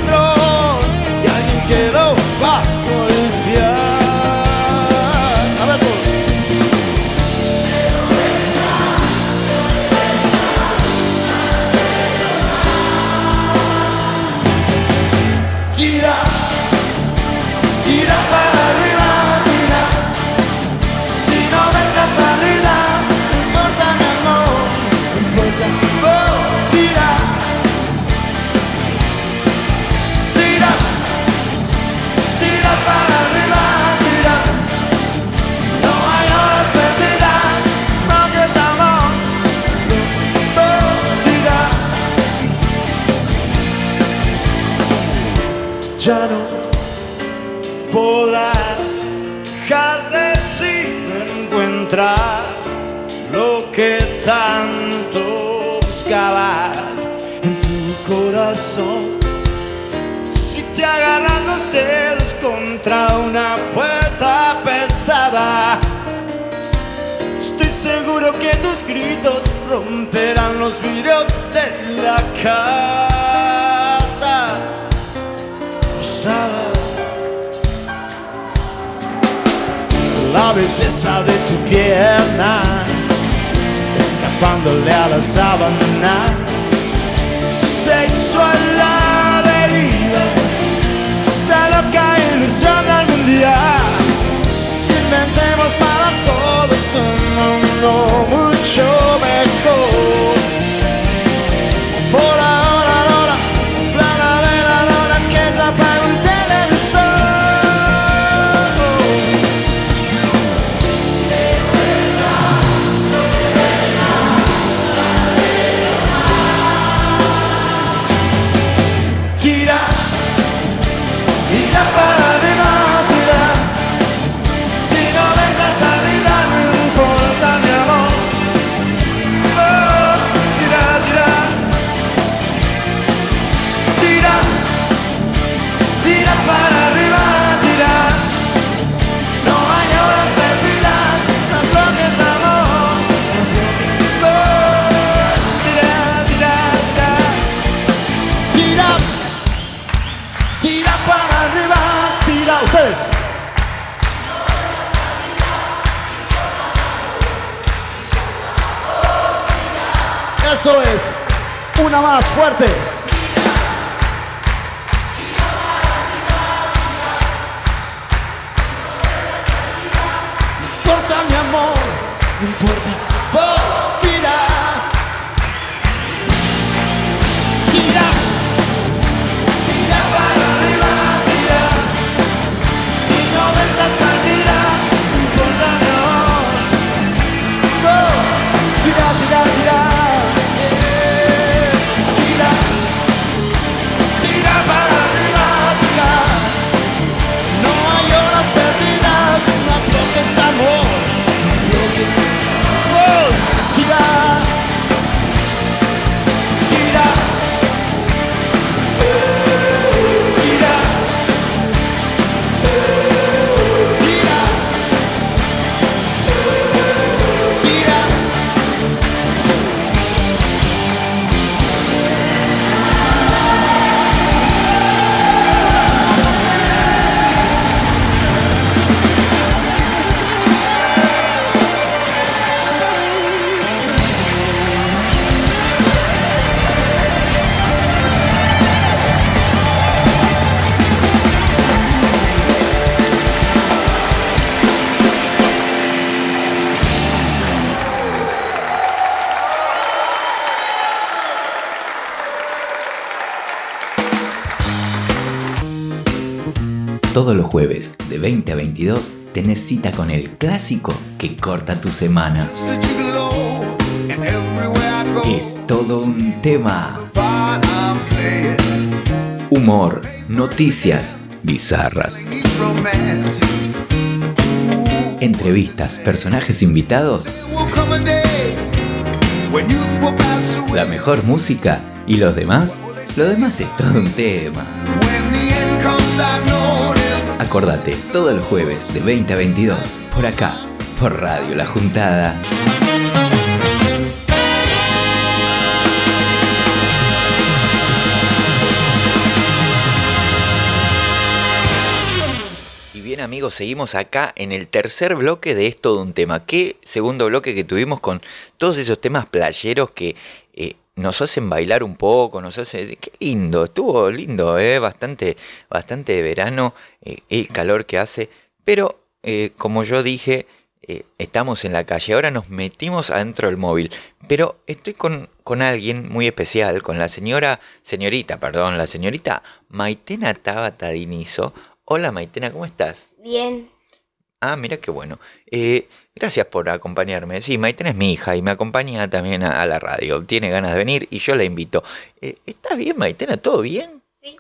Ya no podrás dejar de sin encontrar lo que tanto buscabas en tu corazón. Si te agarran los dedos contra una puerta pesada, estoy seguro que tus gritos romperán los vidrios de la casa La belleza de tu pierna, escapándole a la sábana, sexo a la deriva, esa loca ilusión de algún día. Inventemos para todos un mundo mucho mejor. Una más fuerte. No importa mi amor, no importa, Todos los jueves de 20 a 22 tenés cita con el clásico que corta tu semana. Es todo un tema. Humor, noticias bizarras, entrevistas, personajes invitados, la mejor música y los demás. Lo demás es todo un tema. Acordate, todos los jueves de 20 a 22, por acá, por Radio La Juntada. Y bien amigos, seguimos acá en el tercer bloque de esto de un tema. Qué segundo bloque que tuvimos con todos esos temas playeros que eh, nos hacen bailar un poco, nos hace... Qué lindo, estuvo lindo, eh, bastante, bastante de verano, eh, el calor que hace. Pero, eh, como yo dije, eh, estamos en la calle, ahora nos metimos adentro del móvil. Pero estoy con, con alguien muy especial, con la señora, señorita, perdón, la señorita Maitena Tabata Dinizo. Hola Maitena, ¿cómo estás? Bien. Ah, mira qué bueno. Eh, gracias por acompañarme. Sí, Maitena es mi hija y me acompaña también a, a la radio. Tiene ganas de venir y yo la invito. Eh, ¿Estás bien, Maitena? ¿Todo bien? Sí.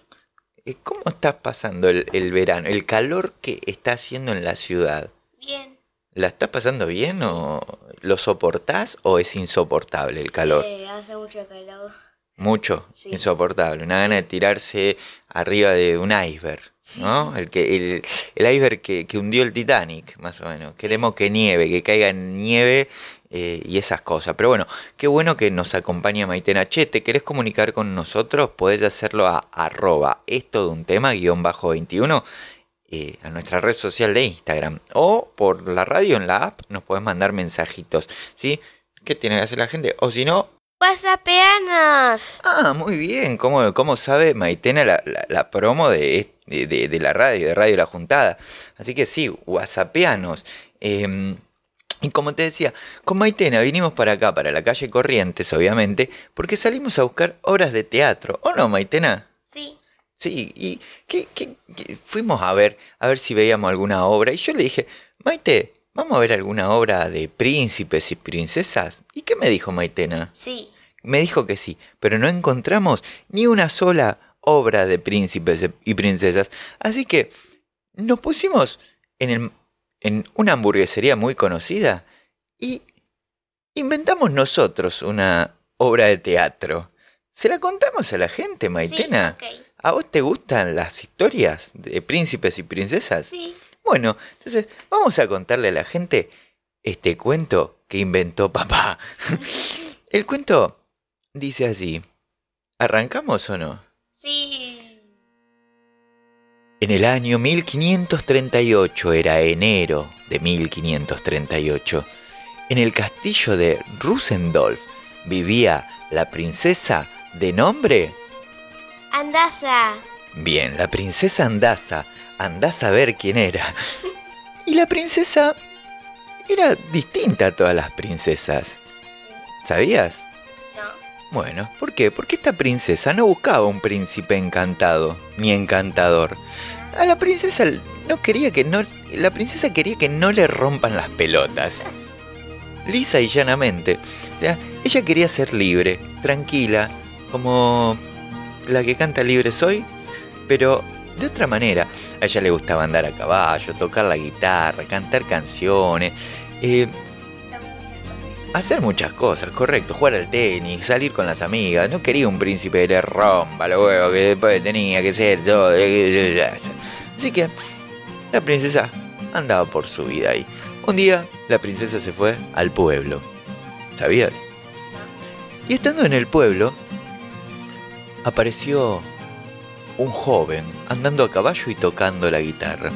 Eh, ¿Cómo estás pasando el, el verano? El calor que está haciendo en la ciudad. Bien. ¿La estás pasando bien o lo soportás o es insoportable el calor? Hace mucho calor. Mucho, Sí. insoportable. Una gana de tirarse arriba de un iceberg, ¿no? El, que, el, el iceberg que, que hundió el Titanic, más o menos. Queremos que nieve, que caiga nieve eh, y esas cosas. Pero bueno, qué bueno que nos acompaña Maitena. Che, ¿te querés comunicar con nosotros? Podés hacerlo a arroba esto de un tema guion bajo 21 eh, a nuestra red social de Instagram. O por la radio en la app nos podés mandar mensajitos, ¿sí? ¿Qué tiene que hacer la gente? O si no, ¡Whatsappeanos! Ah, muy bien. ¿Cómo, cómo sabe Maitena la, la- la promo de, de, la radio, de Radio La Juntada? Así que sí, whatsappeanos. Eh, y como te decía, con Maitena vinimos para acá, para la calle Corrientes, obviamente, porque salimos a buscar obras de teatro. ¿O no, Maitena? Sí. Sí, y ¿qué- qué- qué? fuimos a ver, a ver si veíamos alguna obra. Y yo le dije, Maite, ¿vamos a ver alguna obra de príncipes y princesas? ¿Y qué me dijo Maitena? Sí. Me dijo que sí, pero no encontramos ni una sola obra de príncipes y princesas. Así que nos pusimos en, el- en una hamburguesería muy conocida y inventamos nosotros una obra de teatro. ¿Se la contamos a la gente, Maitena? Sí. ¿A vos te gustan las historias de príncipes y princesas? Sí. Bueno, entonces vamos a contarle a la gente este cuento que inventó papá. [LAUGHS] El cuento dice así. ¿Arrancamos o no? Sí. En el año 1538, era enero de 1538, en el castillo de Rusendolf vivía la princesa de nombre... Andasa. Bien, la princesa Andasa, andás a ver quién era. Y la princesa era distinta a todas las princesas. ¿Sabías? No. Bueno, ¿por qué? Porque esta princesa no buscaba un príncipe encantado, ni encantador. A la princesa no quería que no. La princesa quería que no le rompan las pelotas. Lisa y llanamente. O sea, ella quería ser libre, tranquila, como la que canta libre soy, pero de otra manera. A ella le gustaba andar a caballo, tocar la guitarra, cantar canciones, eh, hacer muchas cosas, correcto, jugar al tenis, salir con las amigas. No quería un príncipe que le rompa los huevos, que después tenía que ser todo. Así que la princesa andaba por su vida ahí. Un día la princesa se fue al pueblo. ¿Sabías? Y estando en el pueblo, apareció un joven andando a caballo y tocando la guitarra.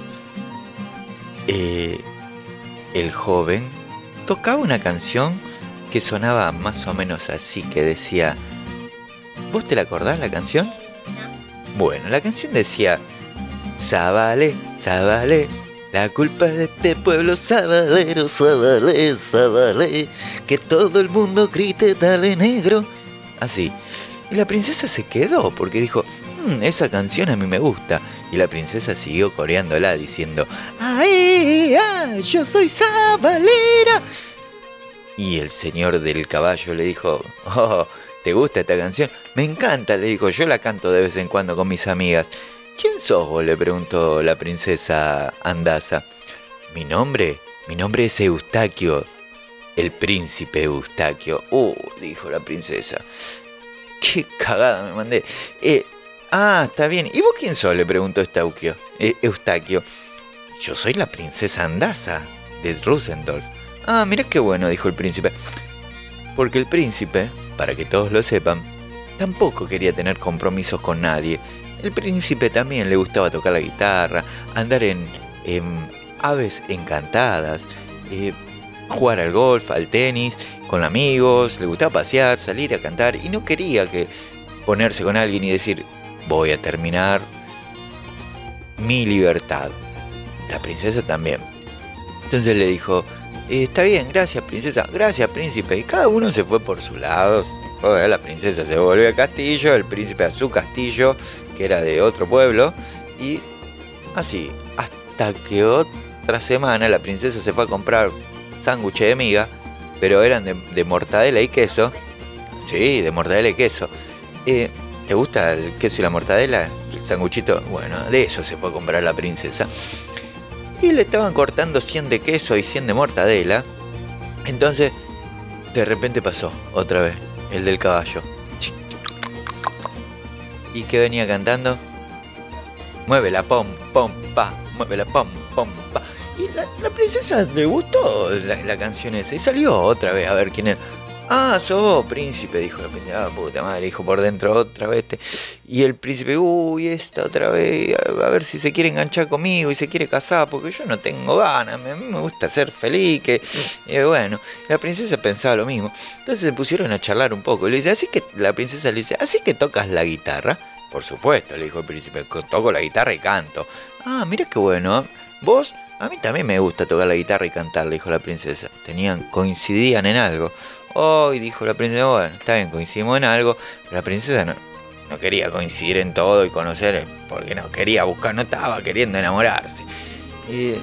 Eh, el joven tocaba una canción que sonaba más o menos así, que decía... ¿Vos te la acordás la canción? Bueno, la canción decía... Zabale, Zabale, la culpa es de este pueblo sabalero, Zabale, Zabale, que todo el mundo grite dale negro. Así. Y la princesa se quedó porque dijo, "Mm, esa canción a mí me gusta. Y la princesa siguió coreándola diciendo, ¡Ay, ah, yo soy Sabalera! Y el señor del caballo le dijo, oh, ¿te gusta esta canción? Me encanta, le dijo, yo la canto de vez en cuando con mis amigas. ¿Quién sos vos? le preguntó la princesa Andasa. Mi nombre, mi nombre es Eustaquio, el príncipe Eustaquio. Uh, dijo la princesa. Qué cagada me mandé. Eh, ah, está bien. ¿Y vos quién sos? le preguntó Eustaquio. Eh, Eustaquio. Yo soy la princesa Andasa de Rosendorf. Ah, mira qué bueno, dijo el príncipe. Porque el príncipe, para que todos lo sepan, tampoco quería tener compromisos con nadie. El príncipe también le gustaba tocar la guitarra, andar en, en aves encantadas, eh, jugar al golf, al tenis, con amigos, le gustaba pasear, salir a cantar y no quería que ponerse con alguien y decir voy a terminar mi libertad. La princesa también. Entonces le dijo, "Eh, está bien, gracias princesa, gracias príncipe. Y cada uno se fue por su lado. Joder, La princesa se volvió al castillo, el príncipe a su castillo, que era de otro pueblo. Y así, hasta que otra semana la princesa se fue a comprar sándwiches de miga, pero eran de, de mortadela y queso. Sí, de mortadela y queso. Eh, ¿Te gusta el queso y la mortadela? El sanguchito. Bueno, de eso se a comprar la princesa. Y le estaban cortando 100 de queso y 100 de mortadela. Entonces, de repente pasó otra vez el del caballo. ¿Y qué venía cantando? Mueve la pom, pom, pa. Mueve la pom, pom, pa. Y la, la princesa le gustó la, la canción esa y salió otra vez a ver quién era. Ah, sos vos, príncipe, dijo la princesa. Ah, puta madre, dijo por dentro otra vez. este. Y el príncipe, uy, esta otra vez, a, ver si se quiere enganchar conmigo y se quiere casar, porque yo no tengo ganas, a mí me gusta ser feliz, que y bueno, la princesa pensaba lo mismo. Entonces se pusieron a charlar un poco. Y le dice, así que la princesa le dice, así que tocas la guitarra. Por supuesto, le dijo el príncipe, "co- toco la guitarra y canto. Ah, mira qué bueno. Vos, a mí también me gusta tocar la guitarra y cantar, le dijo la princesa. Tenían, coincidían en algo. Hoy dijo la princesa, bueno, está bien, coincidimos en algo, pero la princesa no, quería coincidir en todo y conocer, porque no quería buscar, no estaba queriendo enamorarse. Y,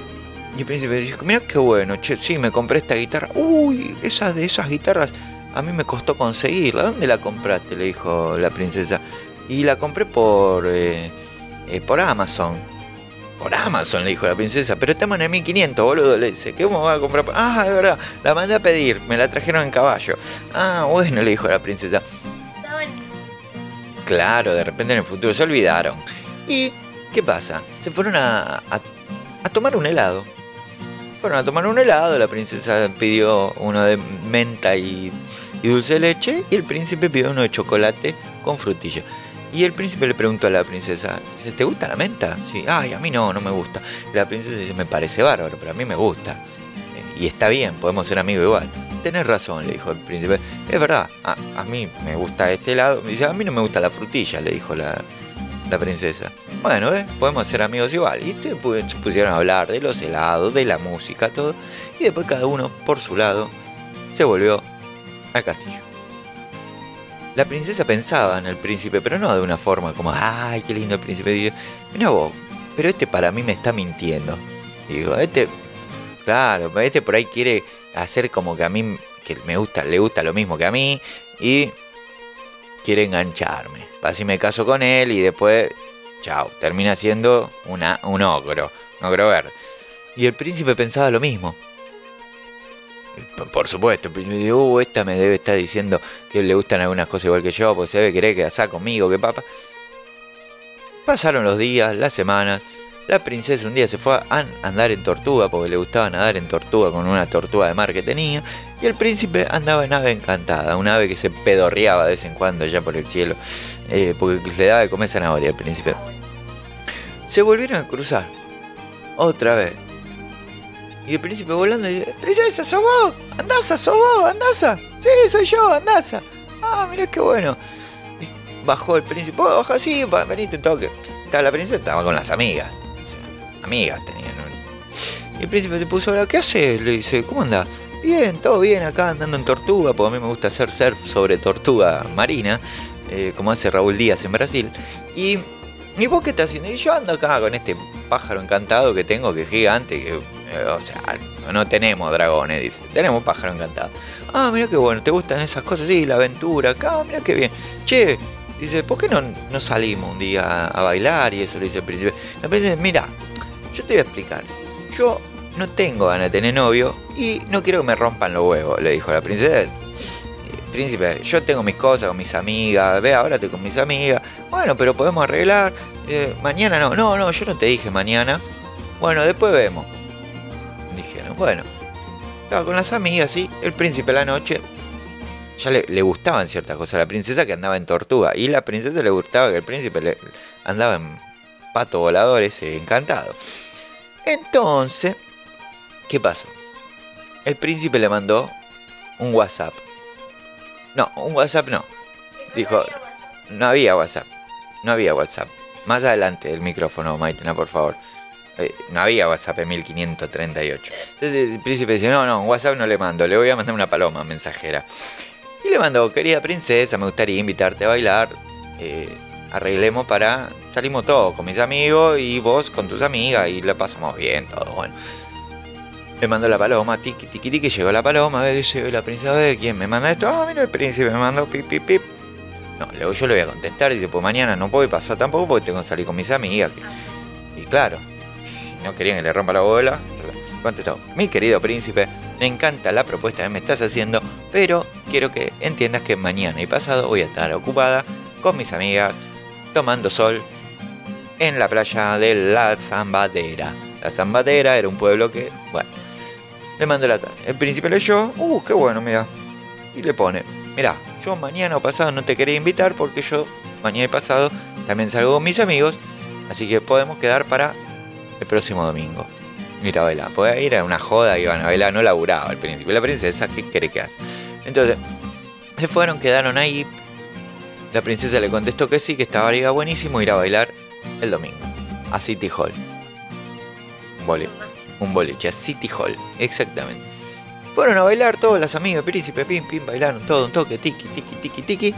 y el príncipe dijo, mira qué bueno, che, sí, me compré esta guitarra. Uy, esas de esas guitarras a mí me costó conseguirla. ¿Dónde la compraste? Le dijo la princesa. Y la compré por, eh, eh, por Amazon. Por Amazon, le dijo la princesa. Pero estamos en el 1500, boludo. Le dice, ¿qué vamos a comprar? por-?" Ah, de verdad, la mandé a pedir. Me la trajeron en caballo. Ah, bueno, le dijo la princesa. Claro, de repente en el futuro se olvidaron. ¿Y qué pasa? Se fueron a, a, tomar un helado. Fueron a tomar un helado, la princesa pidió uno de menta y, y dulce leche y el príncipe pidió uno de chocolate con frutilla. Y el príncipe le preguntó a la princesa, ¿te gusta la menta? Sí, ay, a mí no, no me gusta. La princesa dice, me parece bárbaro, pero a mí me gusta. Y está bien, podemos ser amigos igual. Tenés razón, le dijo el príncipe. Es verdad, a, mí me gusta este. Dice, a mí no me gusta la frutilla, le dijo la, princesa. Bueno, ¿ves? podemos ser amigos igual. Y te pusieron a hablar de los helados, de la música, todo. Y después cada uno por su lado se volvió al castillo. La princesa pensaba en el príncipe, pero no de una forma como, ay, qué lindo el príncipe. Digo, mira vos, pero este para mí me está mintiendo. Digo, este, claro, este por ahí quiere hacer como que a mí, que me gusta, le gusta lo mismo que a mí y quiere engancharme. Así me caso con él y después, chao, termina siendo una, un ogro, un ogro verde. Y el príncipe pensaba lo mismo. Por- supuesto, dice, uh, esta me debe estar diciendo que le gustan algunas cosas igual que yo, pues se debe querer casar conmigo, que papá. Pasaron los días, las semanas. La princesa un día se fue a an- andar en tortuga porque le gustaba nadar en tortuga con una tortuga de mar que tenía. Y el príncipe andaba en ave encantada, un ave que se pedorreaba de vez en cuando ya por el cielo, eh, porque le daba de comer zanahoria al príncipe. Se volvieron a cruzar, otra vez. Y el príncipe volando dice, princesa, sos vos, andasa, sos vos, andasa. Sí, soy yo, andasa. Ah, mirá qué bueno. Y bajó el príncipe, "Oh, baja así, venite un toque. Estaba la princesa, estaba con las amigas. Amigas tenían. Y el príncipe se puso ¿qué haces? Le dice, ¿cómo andás? Bien, todo bien acá andando en tortuga, porque a mí me gusta hacer surf sobre tortuga marina, eh, como hace Raúl Díaz en Brasil. Y ¿y vos qué estás haciendo? Y yo ando acá con este pájaro encantado que tengo, que es gigante, que, o sea, no tenemos dragones, dice, tenemos pájaro encantado. Ah, mira qué bueno, ¿te gustan esas cosas? Sí, la aventura, acá, mira qué bien. Che, dice, ¿por qué no, no salimos un día a bailar? Y eso le dice el príncipe. El príncipe, mira, yo te voy a explicar. Yo no tengo ganas de tener novio y no quiero que me rompan los huevos, le dijo la princesa. Príncipe, yo tengo mis cosas con mis amigas, ve, ahora estoy con mis amigas. Bueno, pero podemos arreglar. Eh, mañana no, no, no, yo no te dije mañana. Bueno, después vemos. Bueno. Estaba con las amigas, sí. El príncipe a la noche. Ya le, gustaban ciertas cosas a la princesa que andaba en tortuga. Y la princesa le gustaba que el príncipe andaba en pato volador ese encantado. Entonces, ¿qué pasó? El príncipe le mandó un WhatsApp. No, un WhatsApp no. Dijo, no había WhatsApp. No había WhatsApp. Más adelante el micrófono, Maitena, por favor. Eh, no había WhatsApp en 1538. Entonces el príncipe dice, no, no, WhatsApp no le mando, le voy a mandar una paloma mensajera. Y le mandó, querida princesa, me gustaría invitarte a bailar. eh, arreglemos para... Salimos todos con mis amigos y vos con tus amigas y la pasamos bien, todo bueno. Le mandó la paloma, tiki tiki tiki, llegó la paloma, dice, la princesa de quién me manda esto, ah, mira el príncipe me mandó pip pip pip. No, luego yo le voy a contestar, dice, pues mañana no puedo pasar tampoco porque tengo que salir con mis amigas. Y claro, no querían que le rompa la bola, contestó, mi querido príncipe, me encanta la propuesta que me estás haciendo, pero quiero que entiendas que mañana y pasado voy a estar ocupada con mis amigas, tomando sol en la playa de la Zambadera. La Zambadera era un pueblo que, bueno, le mandó la carta. El príncipe leyó, uh, qué bueno, mira. Y le pone, mira, yo mañana o pasado no te quería invitar porque yo mañana y pasado también salgo con mis amigos, así que podemos quedar para el próximo domingo. Mira, a bailar. Puede ir a una joda, iban a bailar, no laburaba el príncipe. La princesa, ¿qué quiere que hace? Entonces, se fueron, quedaron ahí. La princesa le contestó que sí, que estaba iba buenísimo ir a bailar el domingo. A City Hall. Un. Un boliche, a City Hall, exactamente. Fueron a bailar todas las amigas, príncipe, pim, pim, bailaron todo un toque, tiki, tiki, tiki, tiki.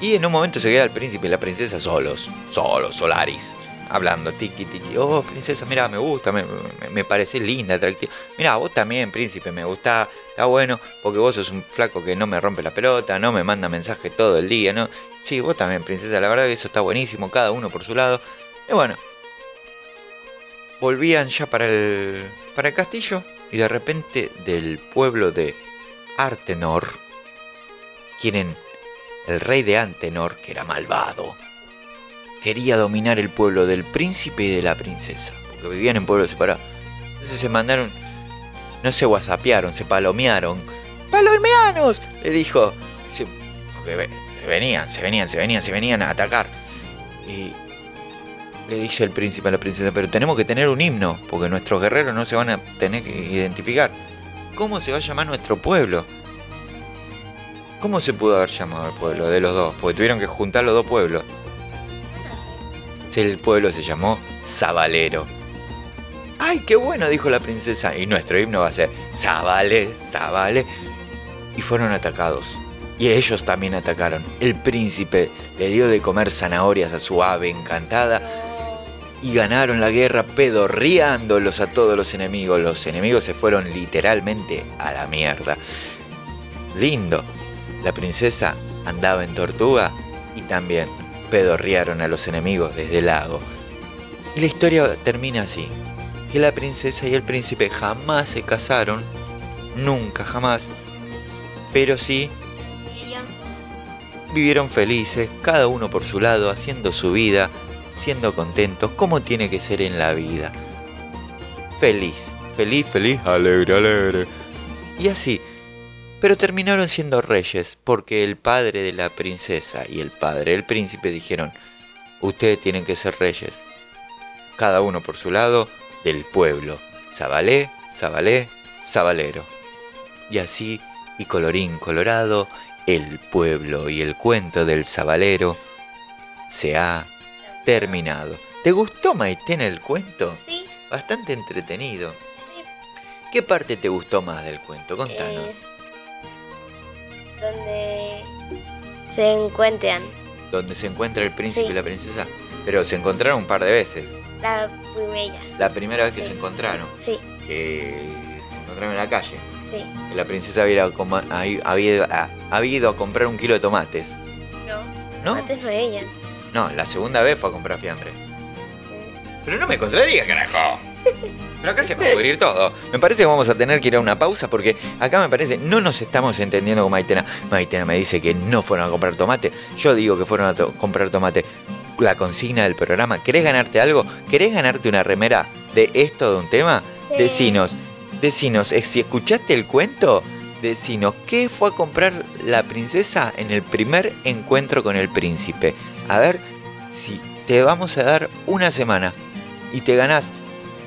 Y en un momento se queda el príncipe y la princesa solos, solos, Solaris, hablando, tiki, tiki. Oh, princesa, mira, me gusta, me, me, me parece linda, atractiva. Mira, vos también, príncipe, me gusta, está bueno, porque vos sos un flaco que no me rompe la pelota, no me manda mensajes todo el día, ¿no? Sí, vos también, princesa, la verdad que eso está buenísimo, cada uno por su lado. Y bueno, volvían ya para el, para el castillo y de repente del pueblo de Artenor, quien el rey de Antenor, que era malvado, quería dominar el pueblo del príncipe y de la princesa, porque vivían en pueblos separados. Entonces se mandaron, no se whatsappearon, se palomearon. ¡Palomeanos! Le dijo. Se, se venían, se venían, se venían, se venían a atacar. Y le dice el príncipe a la princesa, pero tenemos que tener un himno, porque nuestros guerreros no se van a tener que identificar. ¿Cómo se va a llamar nuestro pueblo? ¿Cómo se pudo haber llamado el pueblo de los dos? Porque tuvieron que juntar los dos pueblos. El pueblo se llamó Zabalero. ¡Ay, qué bueno! dijo la princesa. Y nuestro himno va a ser Zabale, Zabale. Y fueron atacados. Y ellos también atacaron. El príncipe le dio de comer zanahorias a su ave encantada. Y ganaron la guerra pedorreándolos a todos los enemigos. Los enemigos se fueron literalmente a la mierda. Lindo. La princesa andaba en tortuga y también pedorrearon a los enemigos desde el lago. Y la historia termina así. Que la princesa y el príncipe jamás se casaron. Nunca, jamás. Pero sí vivieron felices, cada uno por su lado, haciendo su vida, siendo contentos, como tiene que ser en la vida. Feliz, feliz, feliz, alegre, alegre. Y así. Pero terminaron siendo reyes porque el padre de la princesa y el padre del príncipe dijeron, ustedes tienen que ser reyes. Cada uno por su lado del pueblo. Zabalé, Zabalé, Zabalero. Y así, y colorín colorado, el pueblo y el cuento del Zabalero se ha terminado. ¿Te gustó Maitén el cuento? Sí. Bastante entretenido. ¿Qué parte te gustó más del cuento? Contanos. Eh, donde se encuentran donde se encuentra el príncipe Sí. y la princesa. Pero se encontraron un par de veces. La primera. La primera vez que se encontraron, Sí, que se encontraron en la calle. sí. que La princesa había, ido a había, ido a- había ido a comprar un kilo de tomates. No. ¿No? Antes no ella. No, la segunda vez fue a comprar fiambre. Pero no me contradigas, carajo. Pero acá se va a pudrir todo. Me parece que vamos a tener que ir a una pausa porque acá me parece no nos estamos entendiendo con Maitena. Maitena me dice que no fueron a comprar tomate. Yo digo que fueron a to- comprar tomate. La consigna del programa, ¿querés ganarte algo? ¿Querés ganarte una remera de esto de un tema? Sí. Decinos, decinos, eh, si escuchaste el cuento, decinos, ¿qué fue a comprar la princesa en el primer encuentro con el príncipe? A ver si te vamos a dar una semana y te ganás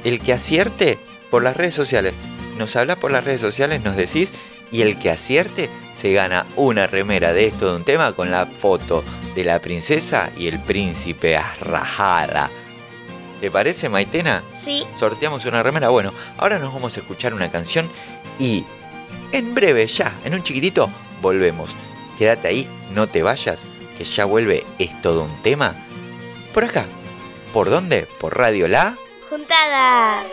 el que acierte por las redes sociales. Nos hablas por las redes sociales, nos decís, y el que acierte se gana una remera de esto de un tema con la foto de la princesa y el príncipe Arrajada. ¿Te parece, Maitena? Sí. Sorteamos una remera. Bueno, ahora nos vamos a escuchar una canción y en breve, ya, en un chiquitito, volvemos. Quédate ahí, no te vayas, que ya vuelve Es todo un tema. Por acá. ¿Por dónde? Por Radio La. 混蛋啦！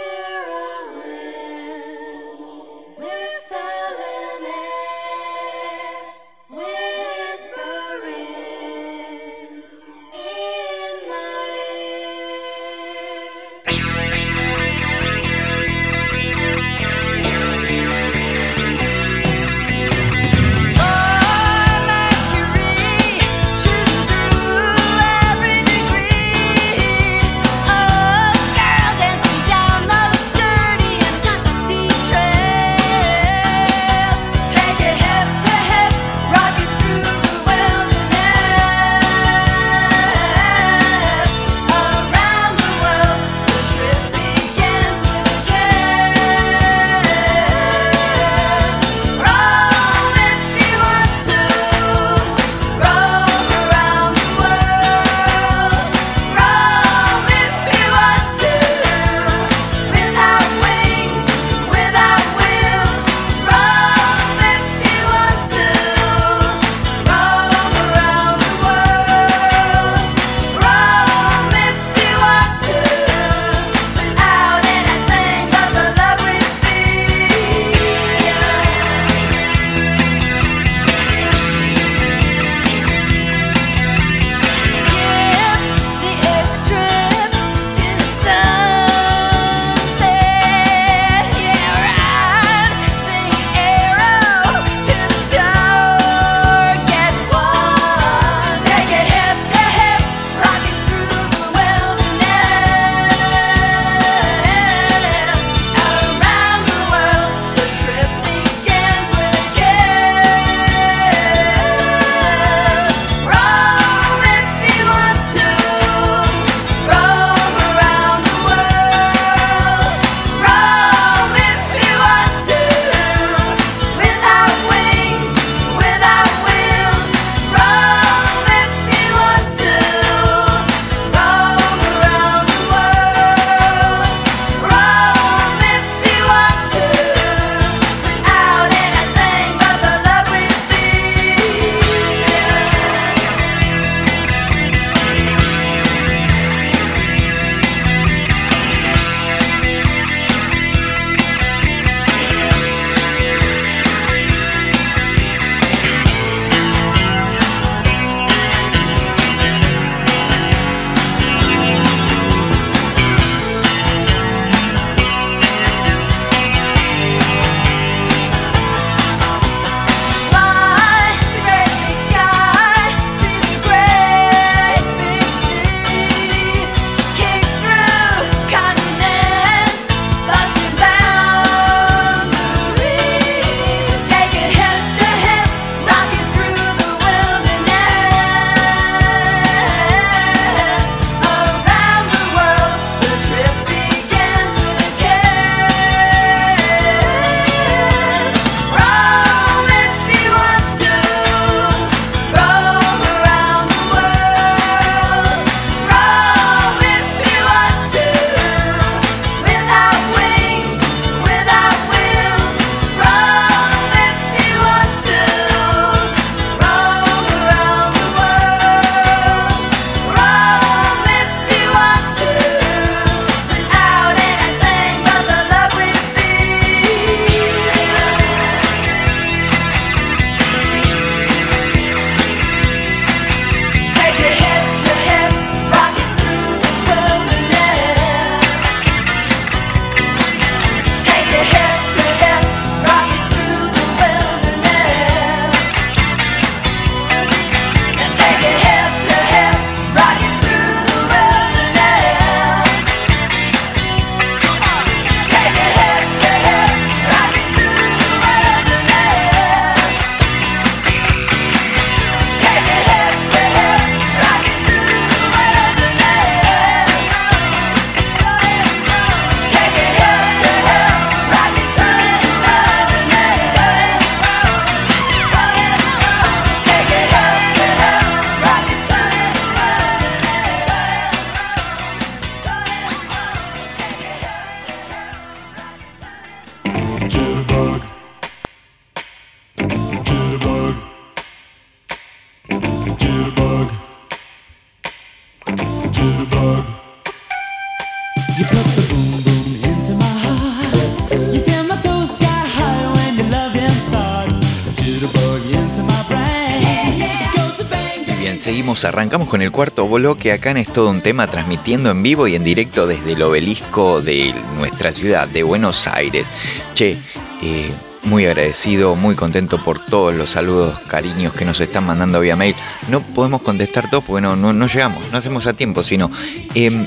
Arrancamos con el cuarto bloque. Acá en Es Todo un Tema, transmitiendo en vivo y en directo desde el obelisco de nuestra ciudad, de Buenos Aires. Che, eh, muy agradecido, muy contento por todos los saludos, cariños que nos están mandando vía mail. No podemos contestar todos porque no llegamos, no hacemos a tiempo, sino. em,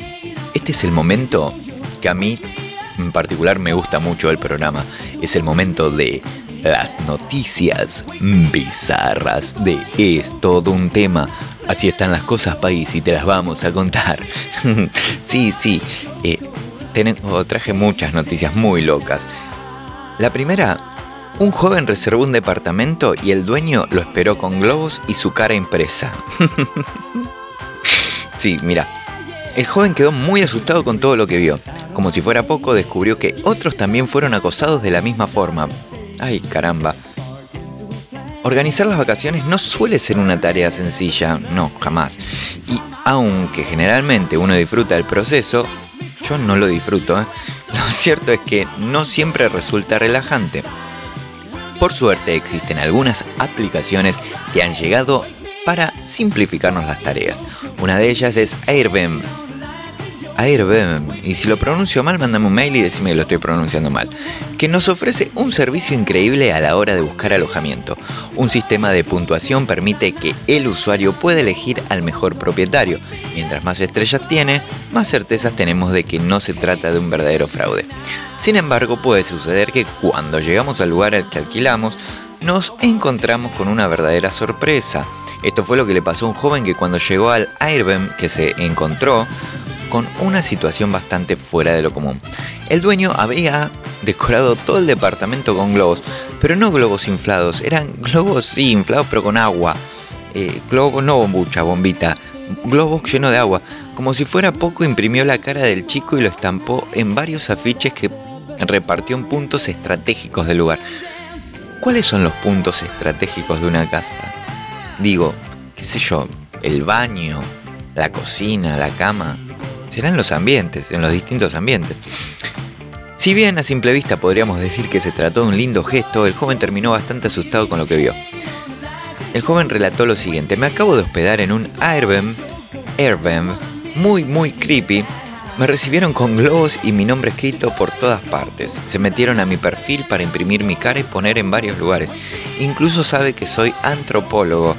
este es el momento que a mí en particular me gusta mucho el programa. Es el momento de las noticias bizarras de Es todo un tema. Así están las cosas, país, y te las vamos a contar. [LAUGHS] sí, sí. eh, tengo- traje muchas noticias muy locas. La primera, un joven reservó un departamento y el dueño lo esperó con globos y su cara impresa. [LAUGHS] sí, mira. El joven quedó muy asustado con todo lo que vio. Como si fuera poco, descubrió que otros también fueron acosados de la misma forma. Ay, caramba. Organizar las vacaciones no suele ser una tarea sencilla, no, jamás. Y aunque generalmente uno disfruta del proceso, yo no lo disfruto, ¿eh? [LAUGHS] lo cierto es que no siempre resulta relajante. Por suerte existen algunas aplicaciones que han llegado para simplificarnos las tareas. Una de ellas es Airbnb. Airbnb, y si lo pronuncio mal, mándame un mail y decime que lo estoy pronunciando mal, que nos ofrece un servicio increíble a la hora de buscar alojamiento. Un sistema de puntuación permite que el usuario pueda elegir al mejor propietario. Mientras más estrellas tiene, más certezas tenemos de que no se trata de un verdadero fraude. Sin embargo, puede suceder que cuando llegamos al lugar al que alquilamos, nos encontramos con una verdadera sorpresa. Esto fue lo que le pasó a un joven que cuando llegó al Airbnb que se encontró con una situación bastante fuera de lo común. El dueño había decorado todo el departamento con globos, pero no globos inflados, eran globos sí inflados pero con agua. Eh, globos, no bombucha, bombita, globos llenos de agua. Como si fuera poco, imprimió la cara del chico y lo estampó en varios afiches que repartió en puntos estratégicos del lugar. ¿Cuáles son los puntos estratégicos de una casa? Digo, qué sé yo, el baño, la cocina, la cama. Serán los ambientes, en los distintos ambientes. Si bien a simple vista podríamos decir que se trató de un lindo gesto, el joven terminó bastante asustado con lo que vio. El joven relató lo siguiente, me acabo de hospedar en un Airbnb, Airbnb, muy muy creepy. Me recibieron con globos y mi nombre escrito por todas partes. Se metieron a mi perfil para imprimir mi cara y poner en varios lugares. Incluso sabe que soy antropólogo.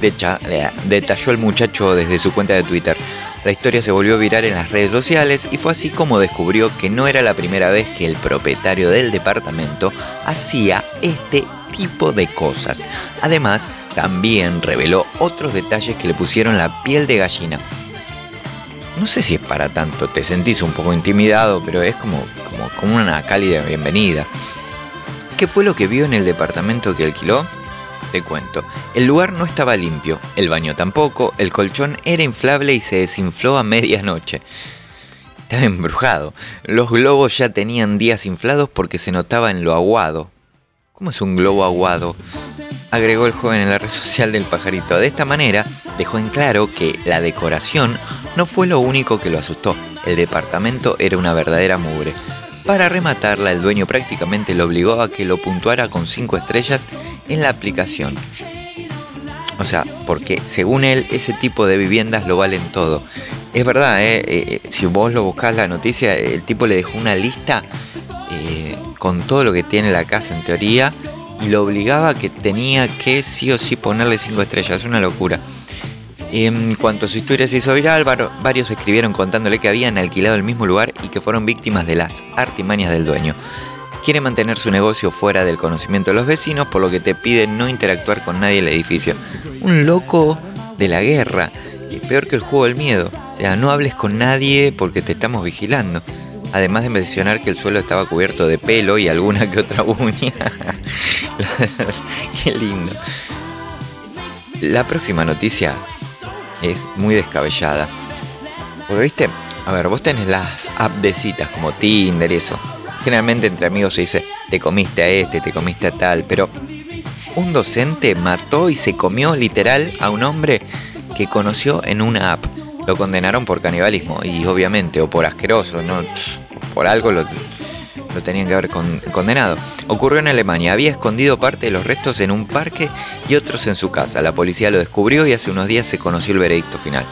Detalló el muchacho desde su cuenta de Twitter. La historia se volvió viral en las redes sociales y fue así como descubrió que no era la primera vez que el propietario del departamento hacía este tipo de cosas. Además, también reveló otros detalles que le pusieron la piel de gallina. No sé si es para tanto, te sentís un poco intimidado, pero es como, como, como una cálida bienvenida. ¿Qué fue lo que vio en el departamento que alquiló? Te cuento. El lugar no estaba limpio, el baño tampoco, el colchón era inflable y se desinfló a medianoche. Estaba embrujado. Los globos ya tenían días inflados porque se notaba en lo aguado. ¿Cómo es un globo aguado? Agregó el joven en la red social del pajarito. De esta manera, dejó en claro que la decoración no fue lo único que lo asustó. El departamento era una verdadera mugre. Para rematarla, el dueño prácticamente lo obligó a que lo puntuara con 5 estrellas en la aplicación. O sea, porque según él, ese tipo de viviendas lo valen todo. Es verdad, ¿eh? Eh, eh, si vos lo buscás la noticia, el tipo le dejó una lista con todo lo que tiene la casa en teoría y lo obligaba a que tenía que sí o sí ponerle 5 estrellas. Es una locura. En cuanto a su historia se hizo viral, var- varios escribieron contándole que habían alquilado el mismo lugar y que fueron víctimas de las artimañas del dueño. Quiere mantener su negocio fuera del conocimiento de los vecinos, por lo que te pide no interactuar con nadie en el edificio. Un loco de la guerra, y peor que el juego del miedo. O sea, no hables con nadie porque te estamos vigilando. Además de mencionar que el suelo estaba cubierto de pelo y alguna que otra uña. [LAUGHS] Qué lindo. La próxima noticia es muy descabellada. Porque, viste, a ver, vos tenés las apps de citas como Tinder y eso. Generalmente entre amigos se dice, te comiste a este, te comiste a tal, pero un docente mató y se comió literal a un hombre que conoció en una app. Lo condenaron por canibalismo y obviamente, o por asqueroso, ¿no? Por algo lo, lo tenían que haber con- condenado. Ocurrió en Alemania. Había escondido parte de los restos en un parque y otros en su casa. La policía lo descubrió y hace unos días se conoció el veredicto final.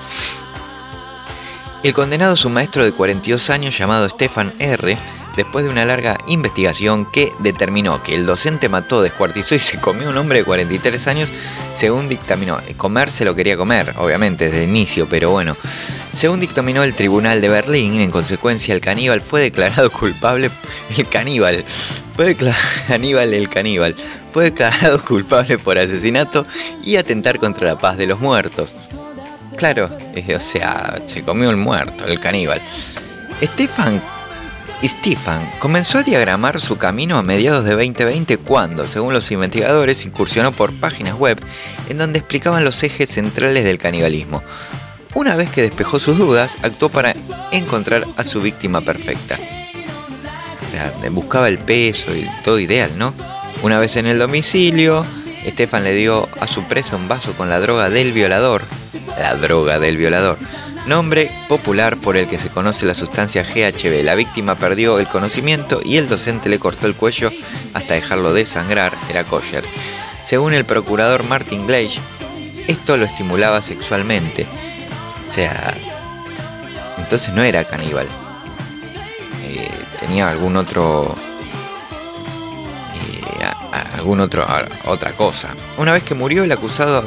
El condenado es un maestro de 42 años llamado Stefan R. Después de una larga investigación que determinó que el docente mató, descuartizó y se comió un hombre de 43 años, según dictaminó. Comer se lo quería comer, obviamente, desde el inicio, pero bueno. Según dictaminó el tribunal de Berlín, en consecuencia el caníbal fue declarado culpable. El caníbal. Fue [LAUGHS] el caníbal. Fue declarado culpable por asesinato y atentar contra la paz de los muertos. Claro, o sea, se comió el muerto, el caníbal. Stefan Stefan comenzó a diagramar su camino a mediados de 2020 cuando, según los investigadores, incursionó por páginas web en donde explicaban los ejes centrales del canibalismo. Una vez que despejó sus dudas, actuó para encontrar a su víctima perfecta. Buscaba el peso y todo ideal, ¿no? Una vez en el domicilio, Stefan le dio a su presa un vaso con la droga del violador. La droga del violador. Nombre popular por el que se conoce la sustancia GHB. La víctima perdió el conocimiento y el docente le cortó el cuello hasta dejarlo desangrar. Era kosher. Según el procurador Martin Gleisch, esto lo estimulaba sexualmente. O sea, entonces no era caníbal. Eh, tenía algún otro eh, algún otro otra cosa. Una vez que murió el acusado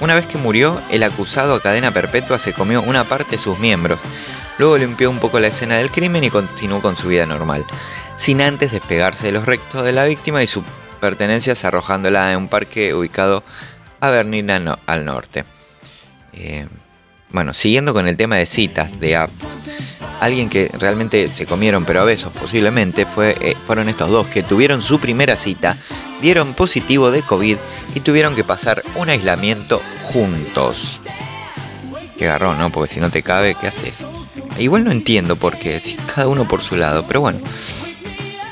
una vez que murió el acusado a cadena perpetua se comió una parte de sus miembros. Luego limpió un poco la escena del crimen y continuó con su vida normal, sin antes despegarse de los restos de la víctima y sus pertenencias arrojándola en un parque ubicado a Bernina al norte. Eh, bueno, siguiendo con el tema de citas de apps, alguien que realmente se comieron pero a besos posiblemente fue, eh, fueron estos dos que tuvieron su primera cita, dieron positivo de COVID y tuvieron que pasar un aislamiento juntos. Qué garrón, ¿no? Porque si no te cabe, ¿qué haces? Igual no entiendo por qué, si cada uno por su lado, pero bueno.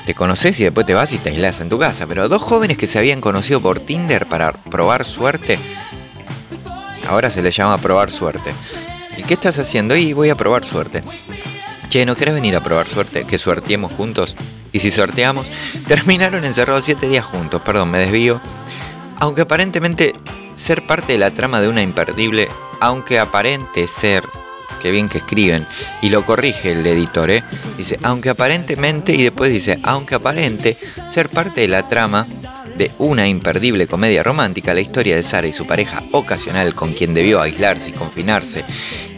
Te conoces y después te vas y te aislas en tu casa, pero dos jóvenes que se habían conocido por Tinder para probar suerte, ahora se les llama probar suerte. ¿Y qué estás haciendo? Y voy a probar suerte. Che, ¿no querés venir a probar suerte? Que suerteemos juntos. Y si sorteamos, [LAUGHS] terminaron encerrados siete días juntos. Perdón, me desvío. Aunque aparentemente ser parte de la trama de una imperdible, aunque aparente ser, que bien que escriben, y lo corrige el editor, ¿eh? Dice, aunque aparentemente, y después dice, aunque aparente ser parte de la trama de una imperdible comedia romántica, la historia de Sara y su pareja ocasional con quien debió aislarse y confinarse